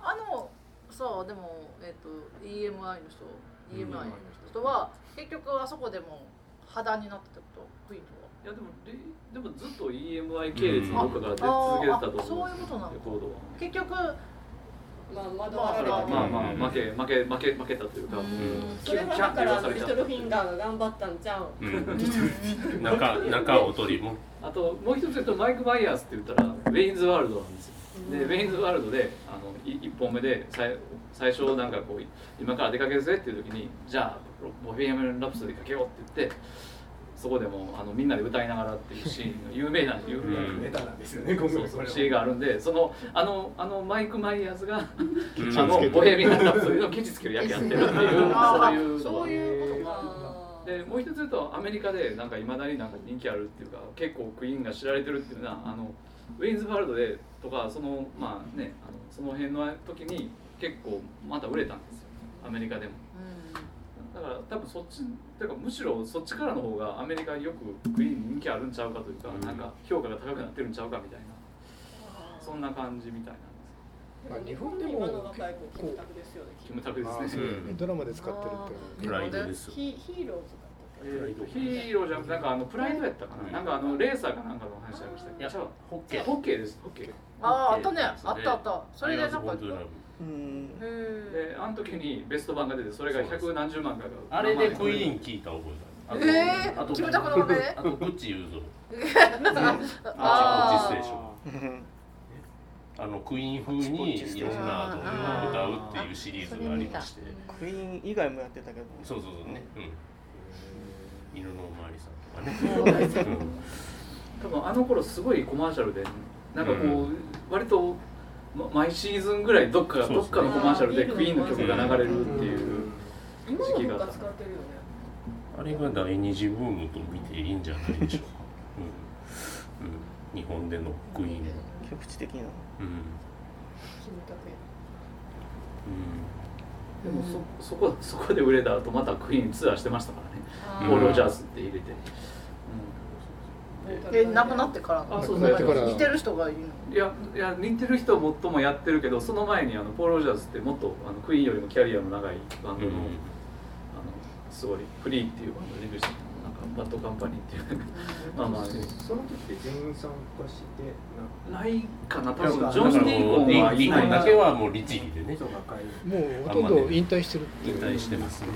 た。あのさでもえっ、と EMI の人。EMI のの人は結局あそこでも破談になってたことクイーンとは。いやでもレでもずっと EMI 系列のどっかから出続けてたと思う。ああそういうことなの？レコードは。結局まあ惑まあ。まあまあ負け負け負け負けたというか、うんそれはだからリトルフィンガーが頑張ったんちゃう。うん中中を取りもあともう一つ言うとマイク・マイヤーズって言ったらウェインズ・ワールドなんですよでウェインズ・ワールドであのい一本目で最最初なんかこう今から出かけるぜっていう時にじゃあボヘミアン・ラプソディかけようって言ってそこでもあのみんなで歌いながらっていうシーンの有名な有名な、うん。メタなんですよねう回これは。そうシーンがあるんでそのあのあのマイク・マイヤーズがうん。あのボヘミアン・ラプソディのケチつける役やってるっていう [LAUGHS] あそういう。のがそういうことか。あーでもう一つ言うとアメリカでなんかいまだになんか人気あるっていうか結構クイーンが知られてるっていうのはあのウェインズワールドでとかそのまあねあのその辺の時に結構また売れたんですよ。アメリカでも。だから多分そっちていうかむしろそっちからの方がアメリカによくクイーン人気あるんちゃうかというか、うん。なんか評価が高くなってるんちゃうかみたいなそんな感じみたいなんです。まあ日本でも今の若い子キムタクですよね。キムタクですね。うん。ドラマで使ってるってプライドですヒヒーローズヒーローじゃなくてなんかあのプライドやったかな、なんかあのレーサーかなんかの話ありました。いやけどホッケー。ホッケーです。ホッケーあああったねあった。あったそれでなんかであの時にベスト版が出てそれが百何十万かがあれでクイーン聞いた覚えがあるえー？あとキムタクのおかげで？あとグッチ言うぞ。ああっちステーションあのクイーン風にいろんな歌うっていうシリーズがありまして。クイーン以外もやってたけどそうそうそうね、うん、犬のおまわりさんとかね、多分あの頃すごいコマーシャルでなんかこう、うん。割とま毎シーズンぐらいどっかどっかのコマーシャルでクイーンの曲が流れるっていう今時期があった。もなんか使ってるよね。あれが第二次ブームと見ていいんじゃないでしょうか、うん。うん、日本でのクイーンの、局地的なうん。でもそそこそこで売れた後またクイーンツアーしてましたからね、あー。ル・ロジャースって入れて、えなくなってから？あそう亡くなってから。似てる人がいるの？いやいや似てる人もっともやってるけどその前にあのポール・ロジャーズってもっとあのクイーンよりもキャリアの長いバンドの,、あのすごいフリーっていうバンドでデビューした。なんかバッドカンパニーっていう。まあまあ。その時って全員参加してないかな多分。ジョン・ディーコンはディーコンだけはもう律儀でね。もうほとんど引退してるって引退してますね。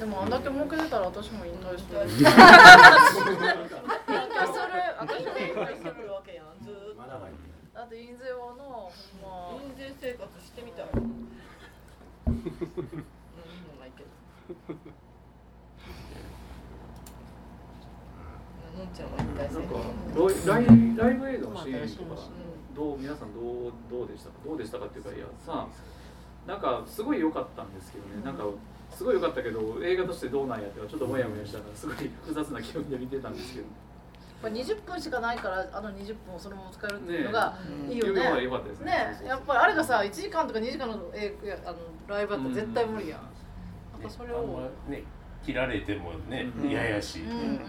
でもあんだけ儲けてたら私も引退する。引退する私も引退するわけやんずーっと。まだって印税はなほんま。印税生活してみたいけどのんちゃんは引退するなんかライライブ映画のシーンとかどう皆さんどうどうでしたかどうでしたかっていうかいやさなんかすごい良かったんですけどね。なんかすごい良かったけど映画としてどうなんやってちょっともやもやしたからすごい複雑な気分で見てたんですけどこれ20分しかないからあの20分をそのまま使えるっていうのがねいいよね。いうのが良かったですね。ねやっぱりあれがさ1時間とか2時間の映画あのライブだったら絶対無理やん、なんかそれを、ね切られてもねうん。嫌やし、うんうん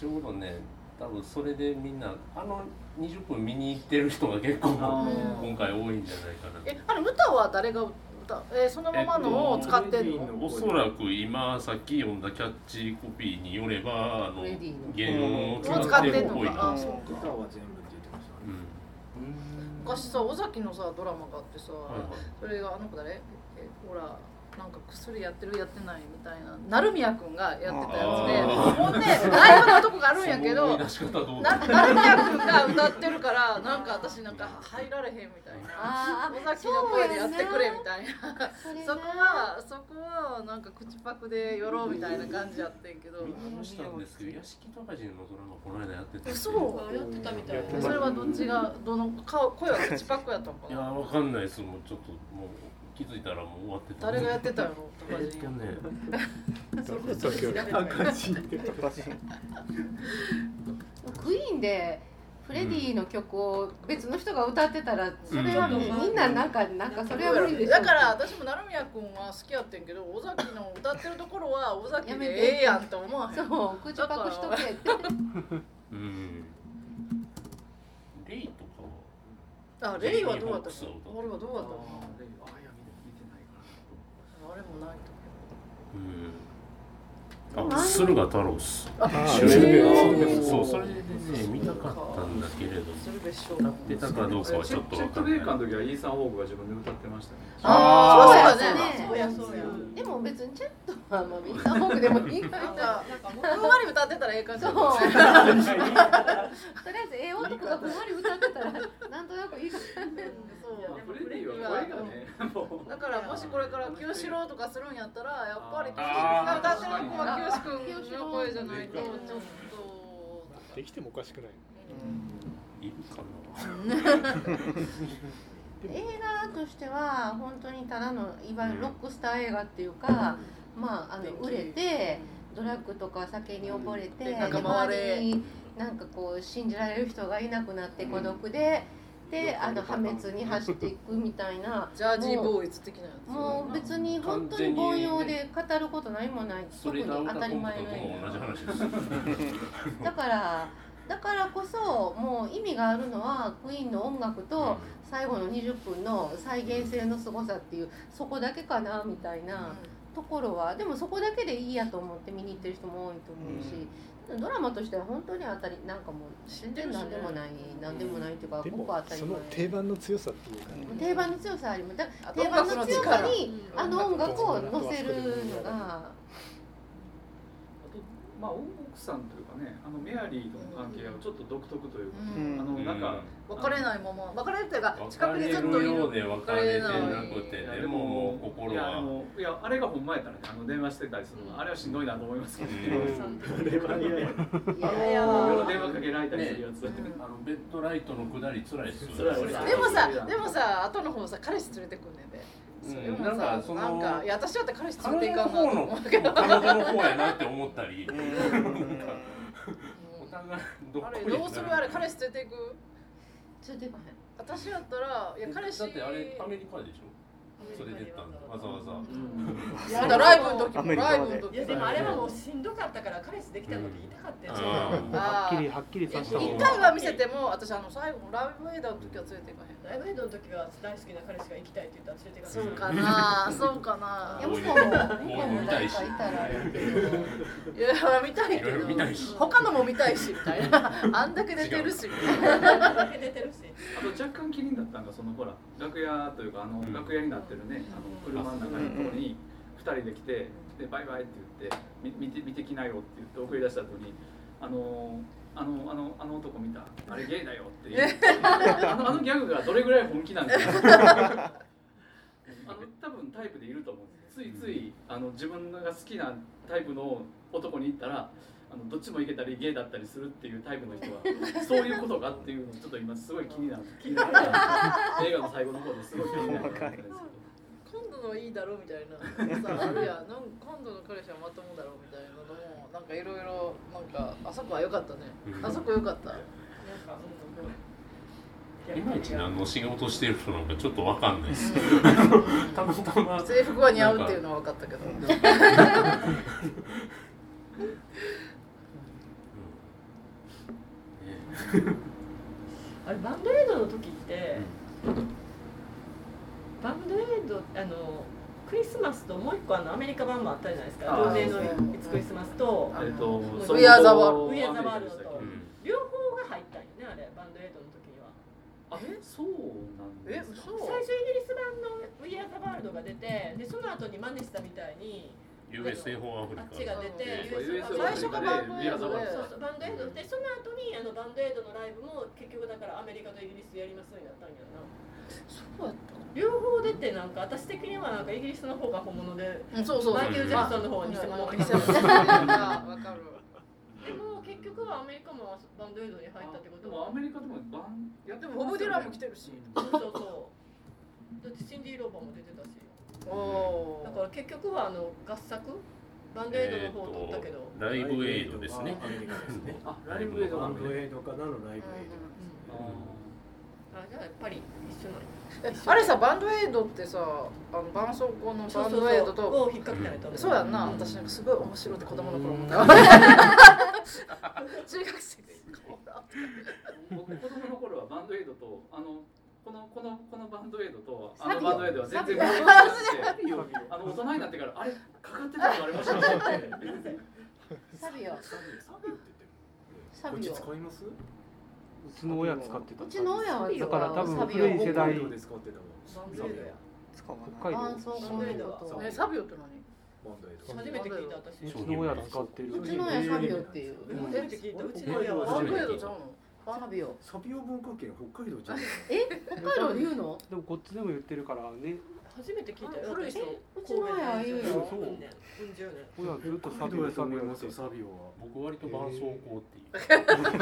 ちょうどね多分それでみんなあの20分見に行ってる人が結構今回多いんじゃないかなえあれ歌は誰が歌えそのままのを使ってんの、おそらく今さっき読んだキャッチコピーによればあの原音をを使ってるっぽいな。のかあそう歌は全部って言ってましたねうん。昔さ尾崎のさドラマがあってさ、はいはい。それがあの子誰？えほらなんか薬やってるやってないみたいな成宮君がやってたやつであほんでライブのとこがあるんやけど成宮君が歌ってるからなんか私なんか入られへんみたいなあ尾崎の声でやってくれみたいな。そこはそこはなんか口パクで寄ろうみたいな感じやってんけど見ましたんですけど屋敷隆人のドラマこの間やってたんで。す嘘。よやってたみたい。それはどっちがどの顔声は口パクやったのかいやなわかんないです。もうちょっともう気づいたらもう終わってた。誰がやってたの？えっとね。さっきは赤字でクイーンでフレディの曲を別の人が歌ってたらそれはもうみんななんかなんかそれは無理でしょ。だから私も成宮君は好きやってんけど尾崎の歌ってるところは尾崎でええやんって思わへん。そう口パクしとけって。うん。レイとかは？あレイはどうやった？っけジェイホークスをあれはどうやった？のあーであいや見てないからあれもないとう。ん。あ駿河太郎っす。そそうそれでね見たかったんだけれど鶴瓶師匠歌ってたかどうかはちょっとわかんない。クベイカーの時はイーサン・ホークが自分で歌ってましたねあーそうやねねそうやそうやでも別にチェットはまあみんな僕でもいいかなんなかふんわり歌ってた。らええ感じそう。だねとりあえずええ男がふんわり歌ってたらなんとなくいいかなそう。だからもしこれから清志郎とかするんやったらやっぱり清志あー郎歌ってる子は清志君の声じゃないとちょっとできてもおかしくないいるかな映画としては本当にただのいわゆるロックスター映画っていうか、まああの売れてドラッグとか酒に溺れて、周りになんかこう信じられる人がいなくなって孤独で、であの破滅に走っていくみたいな [LAUGHS] ジャージーボーイズ的なやつ。もう別に本当に凡庸で語ること何もない。特に当たり前のとも同じ映話です。画 [LAUGHS] だからだからこそもう意味があるのはクイーンの音楽と最後の20分の再現性の凄さっていうそこだけかなみたいなところはでもそこだけでいいやと思って見に行ってる人も多いと思うし、ドラマとしては本当に当たりなんかもう全然何でもない何でもないっていうかごく当たりその前定番の強さっていうか定番の強さあります。だあ定番の強さに音あの音楽を乗せるのがまあ奥さんとかねあのメアリーとの関係はちょっと独特というか、うん。あのなんか、別れないまま別れるっていうか近く別れにずっといる。るようで別れてな別くていやでももう心いやあはのいやあれがほんまやったらねあの電話してたりするの、あれはしんどいなと思いますけど、ね。これは嫌やいや。いや夜電話かけられたりするやつ、あのベッドライトの下り辛いっすよでもさでもさ後の方さ彼氏連れてくんねんで。それもうんなんさかそのなんかいや私だって彼氏連れていかんなと思うけど。彼女の方やなって思ったり。うんお互いどどうする？あれ彼氏連れていく？ついていかへん。私やったらいや彼氏だってあれアメリカでしょ？それでったんだ。わざわざ。いやライブの時もライブの時いやでもあれはもうしんどかったから彼氏できたのって言いたかったよ、うん。はっきりはっきりさせた方一が回は見せても私あの最後のライブエイダーの時は連れていかへん。ライブヘッドの時は大好きな彼氏が行きたいって言ったら連れていかそうかなそうかな。いやも向こうも誰かいたらいいけどいや見たい。けいろいろど見たい。し他のも見たいしみたいな。あんだけ出てるし。みたいなだけ出てるし。あと若干気になったのがそのほら楽屋というかあの楽屋になってるねあの車の中のところに2人で来てでバイバイって言ってみ見て見てきなよって言って送り出した後にあのあのあのあの男見た。あれゲイだよっていうあのあのギャグがどれぐらい本気なんか [LAUGHS] あの多分タイプでいると思うんですついついあの自分が好きなタイプの男に行ったらあのどっちもいけたりゲイだったりするっていうタイプの人は [LAUGHS] そういうことかっていうのをちょっと今すごい気になる [LAUGHS] 気になった映画の最後の方ですごい気になったんですけど今度のいいだろうみたいなさあるやん。[LAUGHS] なん今度の彼氏はまともだろうみたいなのもなんかいろいろなんかあそこは良かったね。あそこ良かった。いまいち何の仕事してる人なんかちょっとわかんないです。たまたま。制服は似合うっていうのは分かったけど [LAUGHS] あれバンドエイドの時って、バンドエイドあのクリスマスともう一個あのアメリカ版もあったじゃないですか。同年のいつクリスマスとえっと We are the world ウィアザワールドとうん。両方が入ったんよねあれバンドエイドの時には。あえそうなんえですか？嘘最初イギリス版の「We Are the World」が出てでその後に真似したみたいに USA フォーアフリあっちがカ。出て最初がバンドエイドでそうそうバンドエイドでその後にあのバンドエイドのライブも結局だからアメリカとイギリスでやりますようになったんやな。そうやった？両方出てなんか私的にはなんかイギリスの方が本物でうんそうそうマイケル・ジャクソンの方に偽物あが偽物分かる。でも結局はアメリカもバンドエイドに入ったってこでとは。もアメリカでもバンやってでもボブ・ディランも来てるしそうそうそう。だってシンディ・ローバーも出てたしだから結局はあの合作？バンドエイドの方を取ったけど、ライブエイドですね。アメリカですね。あライブエイドバンドエイドからのライブエイあじゃあやっぱり一緒なの？えあれさバンドエイドってさあの絆創膏のバンドエイドとを引っ掛けたらと思そうやんな。私なんかすごい面白いって子供の頃思った。[LAUGHS] 中学生で。[LAUGHS] 僕子供の頃はバンドエイドとあのこのこのこのバンドエイドとあのバンドエイドは全然違って。あの大人になってからあれかかってたのありましたねサビオサビオってサビオ言ってこっち使います？うちの親使ってた。うちの親はだから多分サビオ古い世代。で使ってたわバンドエイドや。使わ北ない海道サビオって何？バンドエイド。初めて聞いた私。うちの親使ってるう。ちの親サビオっていう。初めて聞いた。うちの親はバンドエイドちゃうの？サビオサビオ文化圏北海道じゃんえ？北海道で言うの？でもこっちでも言ってるからね。初めて聞いたよ。古い人うちの親は言うよ。そうずっとサビオいますよサビオは僕割と絆創膏っていう。い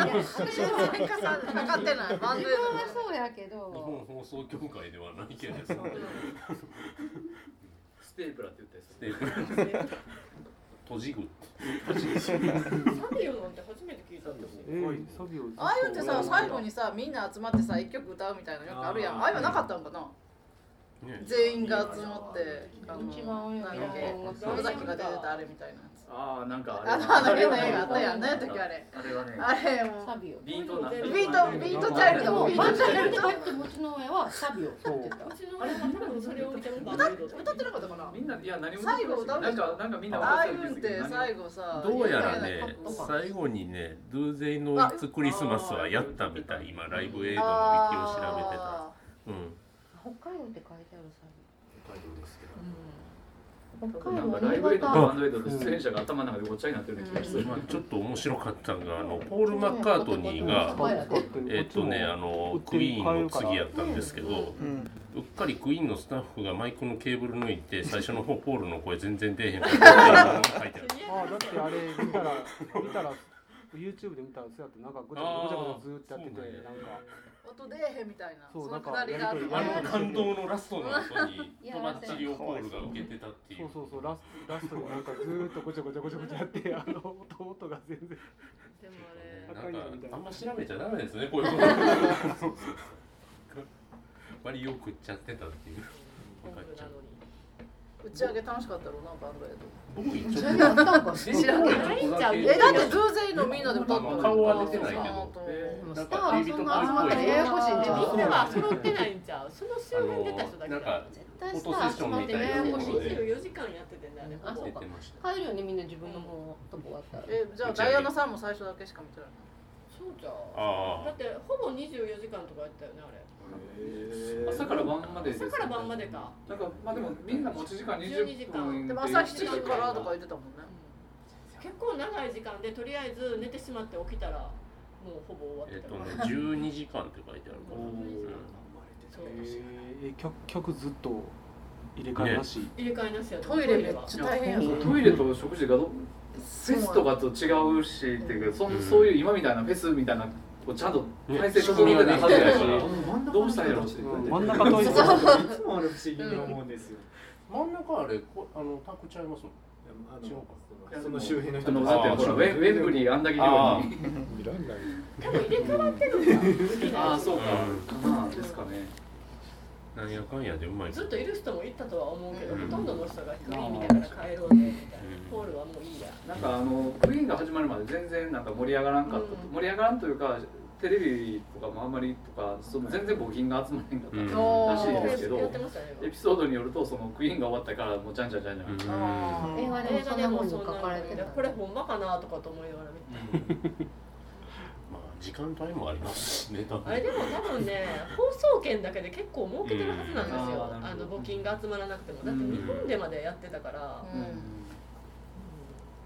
や私私は喧嘩さかかってない。バンドはそうやけ日ど本放送協会ではないけれど。[LAUGHS] ステープラって言ったやつ。ステープル閉じ具。サビオなんて初めて聞いたんですよ。えー、サビオああいうってさ最後にさみんな集まってさ一曲歌うみたいなのよくあるやん。ああいうのなかったんかな？ね。全員が集まってあの一番上なんだっけ尾崎が出てたあれみたいなああなんかあのあの変な映画あったやん何やったっけあれあれはねあれもサビオビートなビートビートチャイルドもビートチャイルドってうちの親はサビオって言ってたうちの親は多分それを歌ってなかったかなみんないや何も最後歌うなんかなんかみんなああいうんって最後さどうやらね有名なカット最後にね「ドゥーゼイのいつクリスマス」はやったみたい今ライブ映画のウィキを調べてたうん北海道って書いてあるサ北海道です北な海道んかライブエイドと新バンドエイドと出演者が頭の中でごっちゃになってるような気がする。まあちょっと面白かったのがあのポール・マッカートニーがえっとねあのクイーンの次やったんですけどうん。うっかりクイーンのスタッフがマイクのケーブル抜いて最初の方ポールの声全然出えへんかったっていうのが書いてある。ああだってあれ見たら見たら YouTube で見たらそうやってなんかごちゃごちゃごちゃごちゃずーっとやっててなんか。音出えへんみたいな。そうそのくだりがあるあなんかの感動のラストの後にとばっちりをポールが受けてたっていそううそうそうラスラストになんかずーっとごちゃごちゃごちゃごちゃやって [LAUGHS] あの音音が全然。でもあれなんかあんま調べちゃダメですねこういうこと。割りよくっちゃってたっていう。本部なのに打ち上げ楽しかったろうなバンドエイド僕一それであった。んかな知らんけど。えだって偶然のみんなで歌ったの顔は出てないけど。スターはそんな集まったらややこしいんじゃんみんなは揃ってないんちゃう。その周あ辺出た人だけ。だのなんか絶対スター集まってややこしいで24時間やっててね。あれあそう出てました。帰るよねみんな自分のもうとこがあったら。えじゃあダイアナさんも最初だけしか見てないそうじゃだってほぼ24時間とかやったよねあれ朝から晩まで朝から晩までか。なんかまあでもみんな持ち時間20分で。も朝7時からとか言ってたもんね。結構長い時間でとりあえず寝てしまって起きたらもうほぼ終わっえったとからね12時間って書いてあるから。そう。えー曲曲ずっと入れ替えなし、入れ替えなしやったトイレめっちゃ大変やぞトイレと食事がどフェスとかと違うしっていうかそん。そういう今みたいなフェスみたいなこうちゃんと体制整えてないはずやし。どうしたらいいのって。真ん中い。つもあれ不思議に思う。んですよ。真ん中あれこあのタクちゃいますもんうのその周辺のあ人ののだ。ってほらウェあんだけあ広いのにいらんない。多分入れ替わってるんだ好きなああそうか。まあですかねなんやかんやでうまいずっといる人もいたとは思うけど、うん。ほとんどの人がクイーン見てから帰ろうぜみたいな、ポールはもういいや。なんかあのクイーンが始まるまで全然なんか盛り上がらんかった、うん。盛り上がらんというかテレビとかもあんまりとかその全然募金が集まらへんかった、うん。らしいですけどやってましたね。エピソードによるとそのクイーンが終わったからもうじゃんじゃんじゃんじゃん、うん。映画でもそんなもんに書かれてた。これほんまかなとかと思いながら見て。ま [LAUGHS] あ時間帯もありますしねあれでも多分ね放送権だけで結構儲けてるはずなんですよ、うん。あの募金が集まらなくても。だって日本でまでやってたから、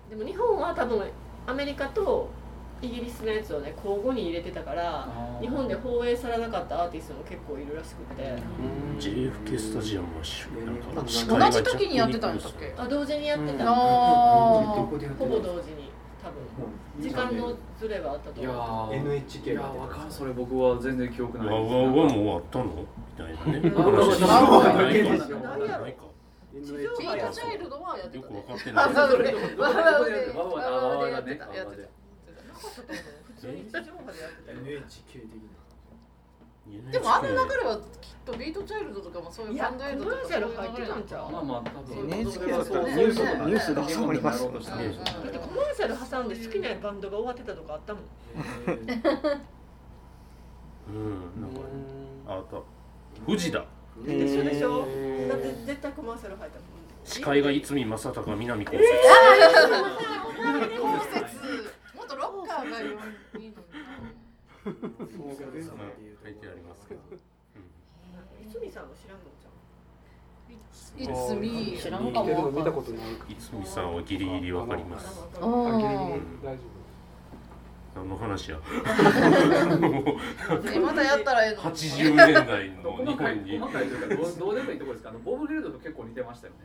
でも日本は多分アメリカとイギリスのやつをね交互に入れてたから日本で放映されなかったアーティストも結構いるらしくて、JFK スタジアムはしなんか同じ時にやってたんだっけ？あ同時にやってた、あほぼ同時に多分時間のズレはあったといや思うー NHK いやがわかんそれ僕は全然記憶ないわわわもう終わったの？みたいなね。ないかないやろないかビートチャイルドはやってよくたねわかってないあそうね。どこでやってるわわわわ普通に地上波でやってた。よ NHK 的なでもあの流れはきっとビートチャイルドとかもそういういやバンドエイドとかコマーシャル入ってたんちゃう？まあまあ多分。NHK それはそう。ニュースニュースで挟まりますだってコマーシャル挟んで好きなバンドが終わってたとかあったもん。うん。なんかああった富士だでしょ？でしょだって絶対コマーシャル入ったもん司会が逸見正隆南こうせ [LAUGHS] もっとロッカーがいい。のに書いてありますけど泉さんも知らんのじゃんいつみ知らんかも見たことない逸見さんはギリギリわかりますああギリギー。リ大丈何の話やえまたやったらええの80年代の日本に細かいというかどうどうでもいいところですかあのボブ・ゲルドと結構似てましたよね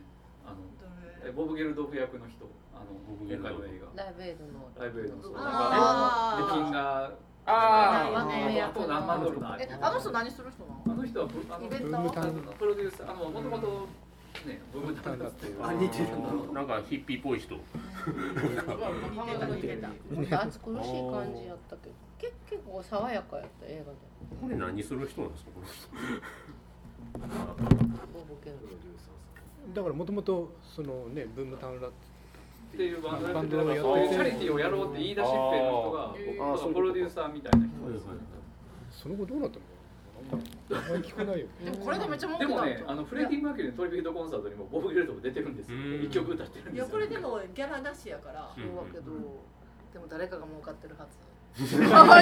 あのえボブ・ゲルドフ役の人。あのボブゲルドの映画ライブエイドのライブエイドのそうなんかね募金があー。ああと何万ドルだえあの人何する人なの？あの人はプロデューサーあのもともとねブームタウンだっていう。あ似てるな。んかヒッピーっぽい人。似てた。似てた。暑苦しい感じやったけど。結結構爽やかやった映画で。これ何する人なんですかこの人。だからもともとそのねブームタウンラッっていうバンドやっててそういうチャリティーをやろうって言い出しっぺの人がプロデューサーみたいな人ですその後どうなったの？あんまり聞かないよでもこれでめっちゃ儲でもねあのフレディ・マーキュリーのトリビュートコンサートにもボブ・ゲルドも出てるんですよ。うん。一曲歌ってるんいですよ。やこれでもギャラなしやからそうだけどでも誰かが儲かってるはず大き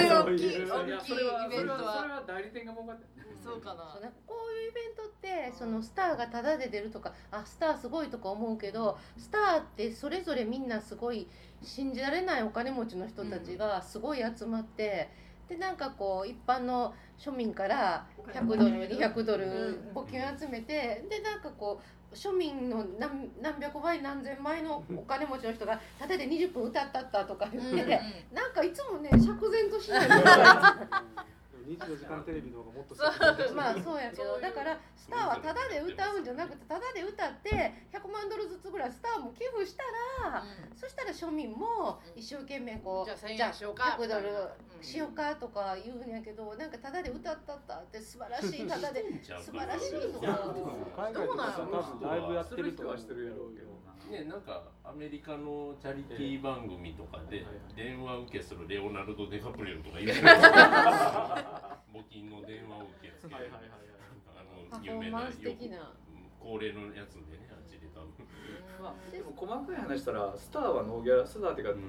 い。大きいそれはイベントは。代理店が儲かってそうかな。こういうイベントってそのスターがタダで出るとかあスターすごいとか思うけどスターってそれぞれみんな。すごい信じられな。いお金持ちの人たちがすごい集まって、でなんかこう一般の庶民から100ドル200ドル募金を集めてでなんかこう庶民の何何百倍何千倍のお金持ちの人がタダで20分歌ったったとか言って、なんかいつもね釈然としない [LAUGHS] 24時間テレビの方がもっとまあそうやけど。だからスターはタダで歌うんじゃなくてタダで歌って100万ドルずつぐらいスターも寄付したら、そしたら庶民も一生懸命こう、じゃあ1000円しようか100ドルうんしようかとか言うんやけどなんかただで歌ったったって素晴らしい [LAUGHS] ただで素晴らしいとか。海外とか多分だいぶやってると思うはしてるやろうけど。なね、なんかアメリカのチャリティー番組とかで電話受けするレオナルド・デカプリオとかいる募金の電話受け付けはいはいはいはいあの有名な恒例のやつでねあっちで多分、まあでも細かい話したらスターはノーギャラスターっていうか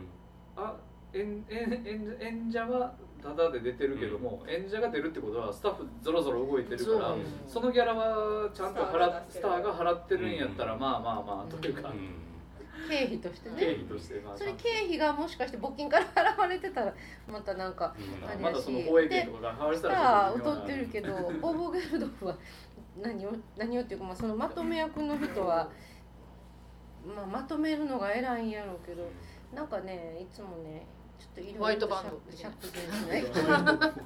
あ演演演演者はタダで出てるけども、演者が出るってことはスタッフぞろぞろ動いてるからそう。そのギャラはちゃんと払っススターターがが払ってるんやったら、まあまあまあというか、経費として経ね費としてまあ。それ経費がもしかして募金から払われてたらまたなんかあれまだやしその放映権とかが払われたら劣ってるけど [LAUGHS] ボブ・ゲルドフは何を何をっていうか、まあ、そのまとめ役の人は、まあ、まとめるのが偉いんやろうけどなんかねいつもねちょっといろいろホワイトバしな。いホワイトバンドあったな。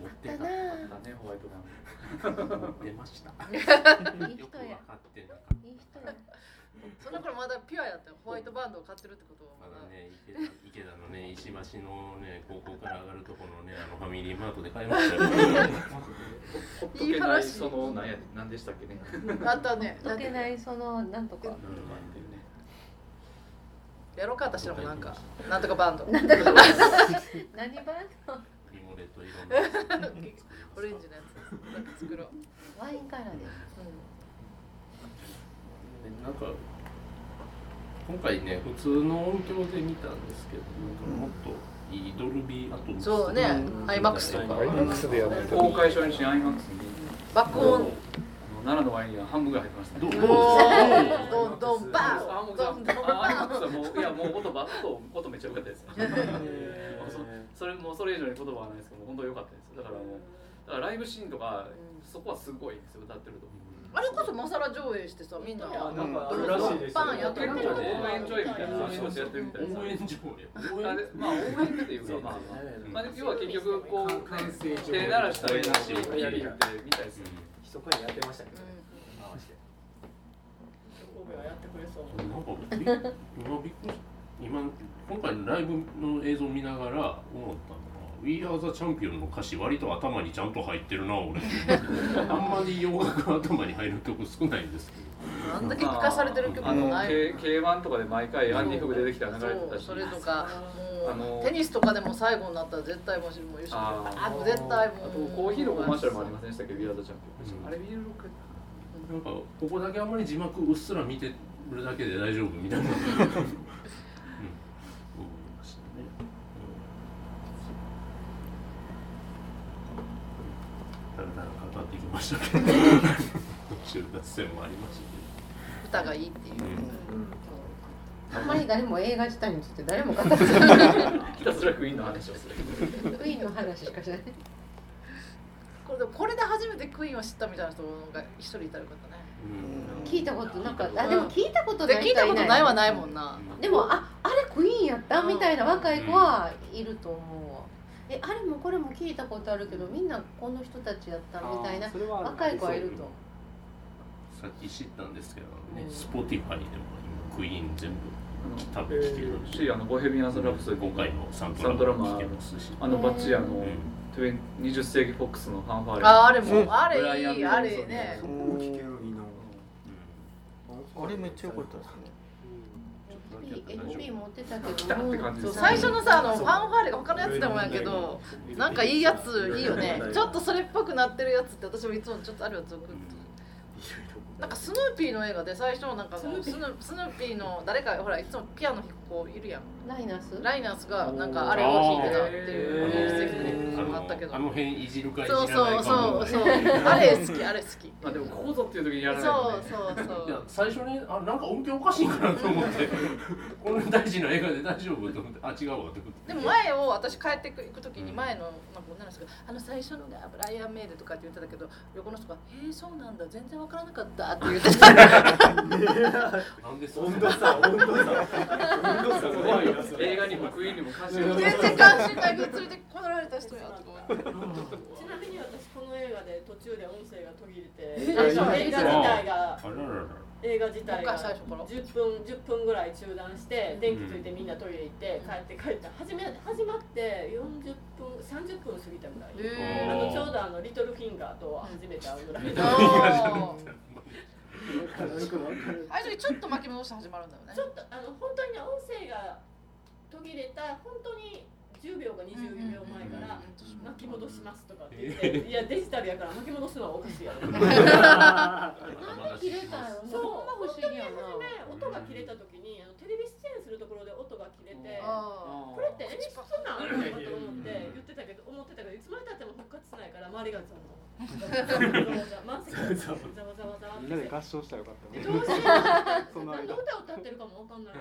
持ってた。あったねホワイトバンド。[LAUGHS] 持ってました。よく分や。かってなかっいい人やその頃まだピュアやったよ。ホワイトバンドを買ってるってことは。まだたまだね池田池田のね石橋のね高校から上がるところのねあのファミリーマートで買いましたよ。ほっとけないその何や何でしたっけね。あったね。解けないそのなんとか。なん。とかっていうねやろうか私らもなんか。なんとかバンド。何バンド？リモレット色の。[LAUGHS] オレンジのやつ。なんか作ろう、ワインカラーでなんか今回ね普通の音響で見たんですけどなんかもっといいドルビーアトムスそうねうん IMAX とか。IMAX でやってた公開初日に IMAX に爆音。あの7の割には半分ぐらい入ってましたねどう？どう？どんバあもう？ンどんどんあバいやもう？音ば音音めっちゃ良かったですそそれもう？それ以上に言葉はないですけど本当良かったですだからもう？だからライブシーンとかそこはすごいですよ歌ってるとあれこそマサラ上映してさみんななんかあらしいですやってる結構応援ジョイみたいな。仕事やってるみたいです。応援上映あれまあ応援っていうかまあまあ、まあ、要は結局こう完成手鳴らしたらいいなしをやりってみたいです密かにやってましたけど回して神戸はやってくれそうな。[LAUGHS] んかび今びっくりし今今回のライブの映像見ながら思ったの。が「We Are the Champion」の歌詞割と頭にちゃんと入ってるな俺。[LAUGHS] あんまり洋楽が頭に入る曲少ないんですけど。あんだけ聞かされてる曲あのもない。K- K1 とかで毎回アンディ・フグ出てきたら流れてたし。そうそれとかテニスとかでも最後になったら絶対もうもう優勝。あ絶対もあうとコーヒーのコマーシャルもありませんでしたっけどビアードチャンピオン、うん。あれビールロックなんかここだけあんまり字幕うっすら見てるだけで大丈夫みたいな、[LAUGHS] うん、思いましたね。だらだら語ってきましたけど途中脱線もありました歌がいいっていう、けど、あん。まり誰も映画自体について誰も語ってないひたすらクイーンの話をするクイーンの話しかしないこれでこれで初めてクイーンを知ったみたいな人が一人いたらよかったねうん。聞いたことなん。かあでも聞いたことで聞いたない人ことないはないもん。なでもああれクイーンやったみたいな若い子はいると思うわえあれもこれも聞いたことあるけどみんなこの人たちやったみたいなそれは若い子はいると。思さっき知ったんですけどね、うん。Spotify でも今クイーン全部多分聞けるし、しあのボヘミアンズ・ラプソディ今回のサントラもラも聞けますし、あのバッチあのうん。20 20世紀フォックスのファンファーレ。ああれも、うん。あれいいあれね。そこも聞けるいいな。あれめっちゃ良かったですねうん SP, SP 持ってたけどうです最初のさあのファンファーレが他のやつでもやけどなんかいいやついいよね。ちょっとそれっぽくなってるやつって私もいつもちょっと。あるやつ送ってなんかスヌーピーの映画で最初なんかスヌーピーの誰かほらいつもピアノ弾く子いるやん。ライナス？ライナースがなんかあれを弾いてたっていうニュース的にあったけど。あの辺いじるかいじそうらないかそうもそう。そうあれ好きあれ好き。まあでもここぞっていう時にやそうらないとね。そうそいやう最初にあなんか音響おかしいかなと思って。こんな大事な映画で大丈夫と思って。あ違うわって思って。でも前を私帰ってく行く時に前のなんか女の人が「あの最初のがブライアン・メイル」とかって言ってたけど横の人が「へえそうなんだ全然わからなかった」って言ってた。[LAUGHS] なんでそんな温度差温度映画にもクイーンにも関心が全然関心ない。けどつい。てこられた人やとかちなみに私この映画で途中で音声が途切れて映画自体が映画自体が10分10分ぐらい。中断して電気つい。てみんなトイレ行って帰って帰って始め始まって40分30分過ぎたぐらい、あのちょうどあのリトルフィンガーと初めて会うぐらい。あー分からんく分からんああいう時ちょっと巻き戻して始まるんだよね。ちょっとあの本当にね音声が途切れた本当に10秒か20秒前から巻き戻しますとかって言って、いやデジタルやから巻き戻すのはおかしいやろ。なんで切れたんやろそう。ほんま不思議音が切れた時にあのテレビ出演するところで音が切れて。あこれって演出なんと思って言ってたけど思ってたけどいつまでたっても復活しないから周りがざわざわざわざわざ満席。でざわざわざわみんなで合唱したらよかったね。どうしよう。その何の間。歌歌ってるかもわかんないで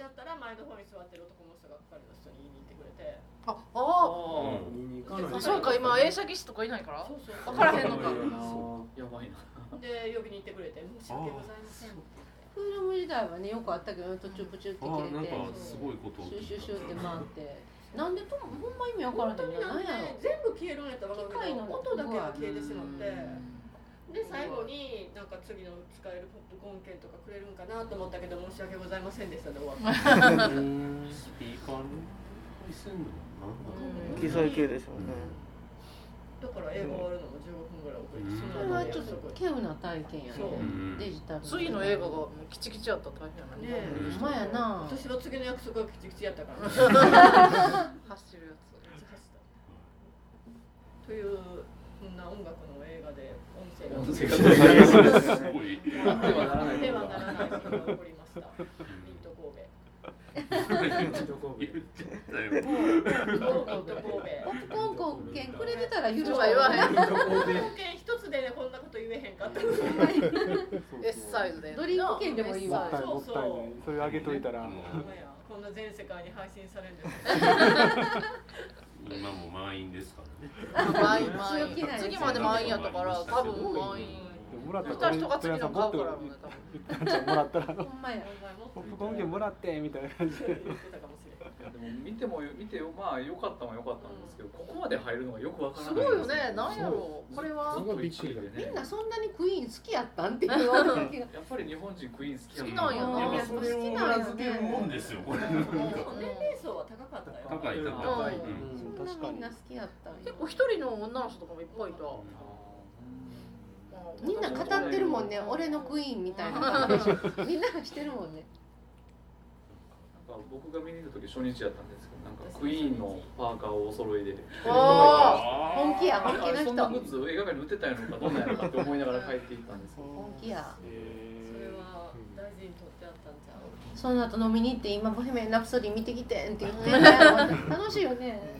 やったら前の方に座ってる男の人が係の人に言いに行ってくれて。ーあああそうか今映写技師とかいないから。そうそう。分からへんのか。やばいな。で呼びに行ってくれて申し訳ございませんフィルム時代はねよくあったけど途中プチュって切れて。かすごいことシュシュシュって回ってなんでとほんま意味わからへんねんでな全部消えるんやったら分かるけど機械の音だけが消えてしまって。うん。で最後になんか次の使えるポップコーン券とかくれるんかなと思ったけど申し訳ございませんでしたで終わった。[LAUGHS] [LAUGHS] スピーカーにせんのな。ん。だ機材系でしょうねだから映画終わるのも15分ぐらい遅れてうん。それはちょっと稀有な体験やね。デジタル次の映画がもうキチキチやったら大変やなねえ。ほんまやな。私は次の約束がキチキチやったから。走るやつ。というこんな音楽の映画で音声が。音声が。すごい。あってはならないではならないことが起こりましたミント神戸。ミント神戸 [LAUGHS] くれてたら許そう。は言わへん保険一つでねこんなこと言えへんかった S [LAUGHS] サイズでドリンク券でもいいわ。もったいもったいない。それあげといたら。こんな全世界に配信される。んです今も満員ですからね。満員満員次まで満員やったから多分満員。もらった人が次の買うから [LAUGHS] もらったら。ほんまや。ポップコーン券もらってみたいな感じで。言ってたかもしれないいやでも見ても見てよまあ良かったも良かったんですけどここまで入るのがよくわからない。すごいよねなんやろう。これは。ずっと1位でね。みんなそんなにクイーン好きやったんっていう。やっぱり日本人クイーン好き好きなんやなやっぱそれを裏付けるもんですよこれなんか年齢層は高かったよ。高い高い。高いうん。そんなみんな好きやったんや結構一人の女の人とかもいっぱいいた。みんな語ってるもんね。俺のクイーンみたいな。感 [LAUGHS] じみんながしてるもんねなんか僕が見に行った時初日やったんですけどなんかクイーンのパーカーをお揃いで。あ本気やあ本気のれそんなグ人ッズ映画館に売ってたんやろかどんなんやろかって思いながら帰っていったんですけど。本気や。それは大事に取ってあったんちゃう。その後飲みに行って今ボヘミアン・ラプソディ見てきてんって言って [LAUGHS] 楽しいよね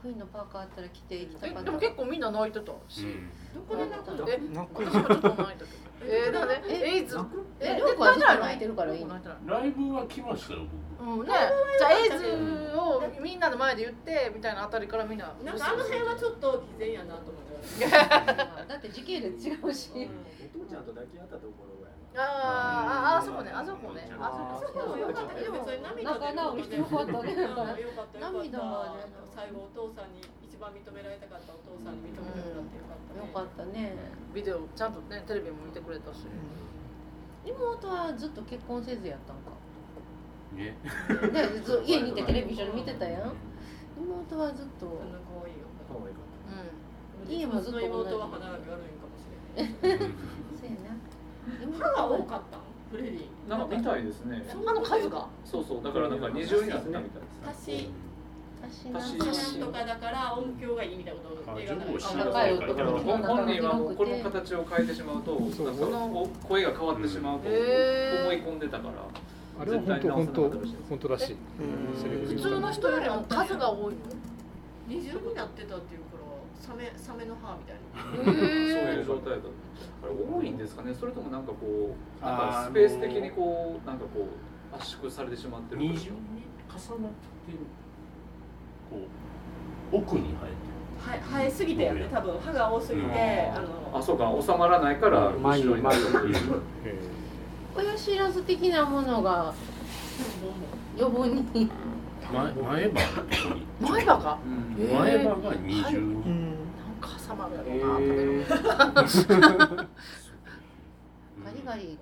クイーンのパーカーあったら着ていきたかった。えでも結構みんな泣いてたし、どこで泣くの？え私もちょっと泣いたけどえー、だね。エイズ。えりょうこはずっと泣いてるからいいライブは来ましたようんね、じゃあエイズをみんなの前で言ってみたいなあたりからみんな。なんかあの辺はちょっと偽善やなと思って [LAUGHS] 系列違うしお父ちゃんと抱き合ったところぐらいあーああそこね。あそこね。ああそそここも良か。ったけど別に涙で仲直りしてよかったね。涙はね最後お父さんに一番認められたかったお父さんに認めてもらってよかったね。よかったね。ビデオちゃんとねテレビも見てくれたし、妹はずっと結婚せずやったんか？ねでず家にいてテレビ一緒に見てたやん。妹はずっと。あんな可愛いよ。可愛かっう家もずっと妹は歯並び悪い歯が多かった。んフレディ。なんか見たいですね。ん、あの数が。そうそうだからなんか二重になったみたいです。ね足私私なんとかだから音響がいいみたいなことを映画の中で高い音だから本本人はもうこの形を変えてし。まうとそうなんかこう声が変わってし。まうと思い込んでたからあれは本当本当本当らし。い普通の人よりも数が多いの二重になってたっていうサメサメの歯みたいな。そういう状態だとあれ多いんですかね？それともなんかこうなんかスペース的にこうなんかこう圧縮されてしまってる二重に重なってるこう奥に生えては生えすぎたよね多分歯が多すぎてあのあそうか収まらないから前に後ろに。なってるえ親知らず的なものが余分に。る前前歯？前歯がうん。へー。前歯が二重にか挟まるやえろうな、食べるーリガリ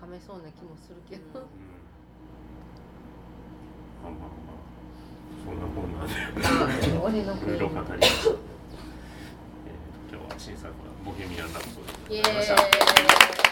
噛めそうな気もするけど、うん。まあまあまあそんなこんなで俺のいろいろ語りました、えー今日は新作はボヘミアン・ラプソでございました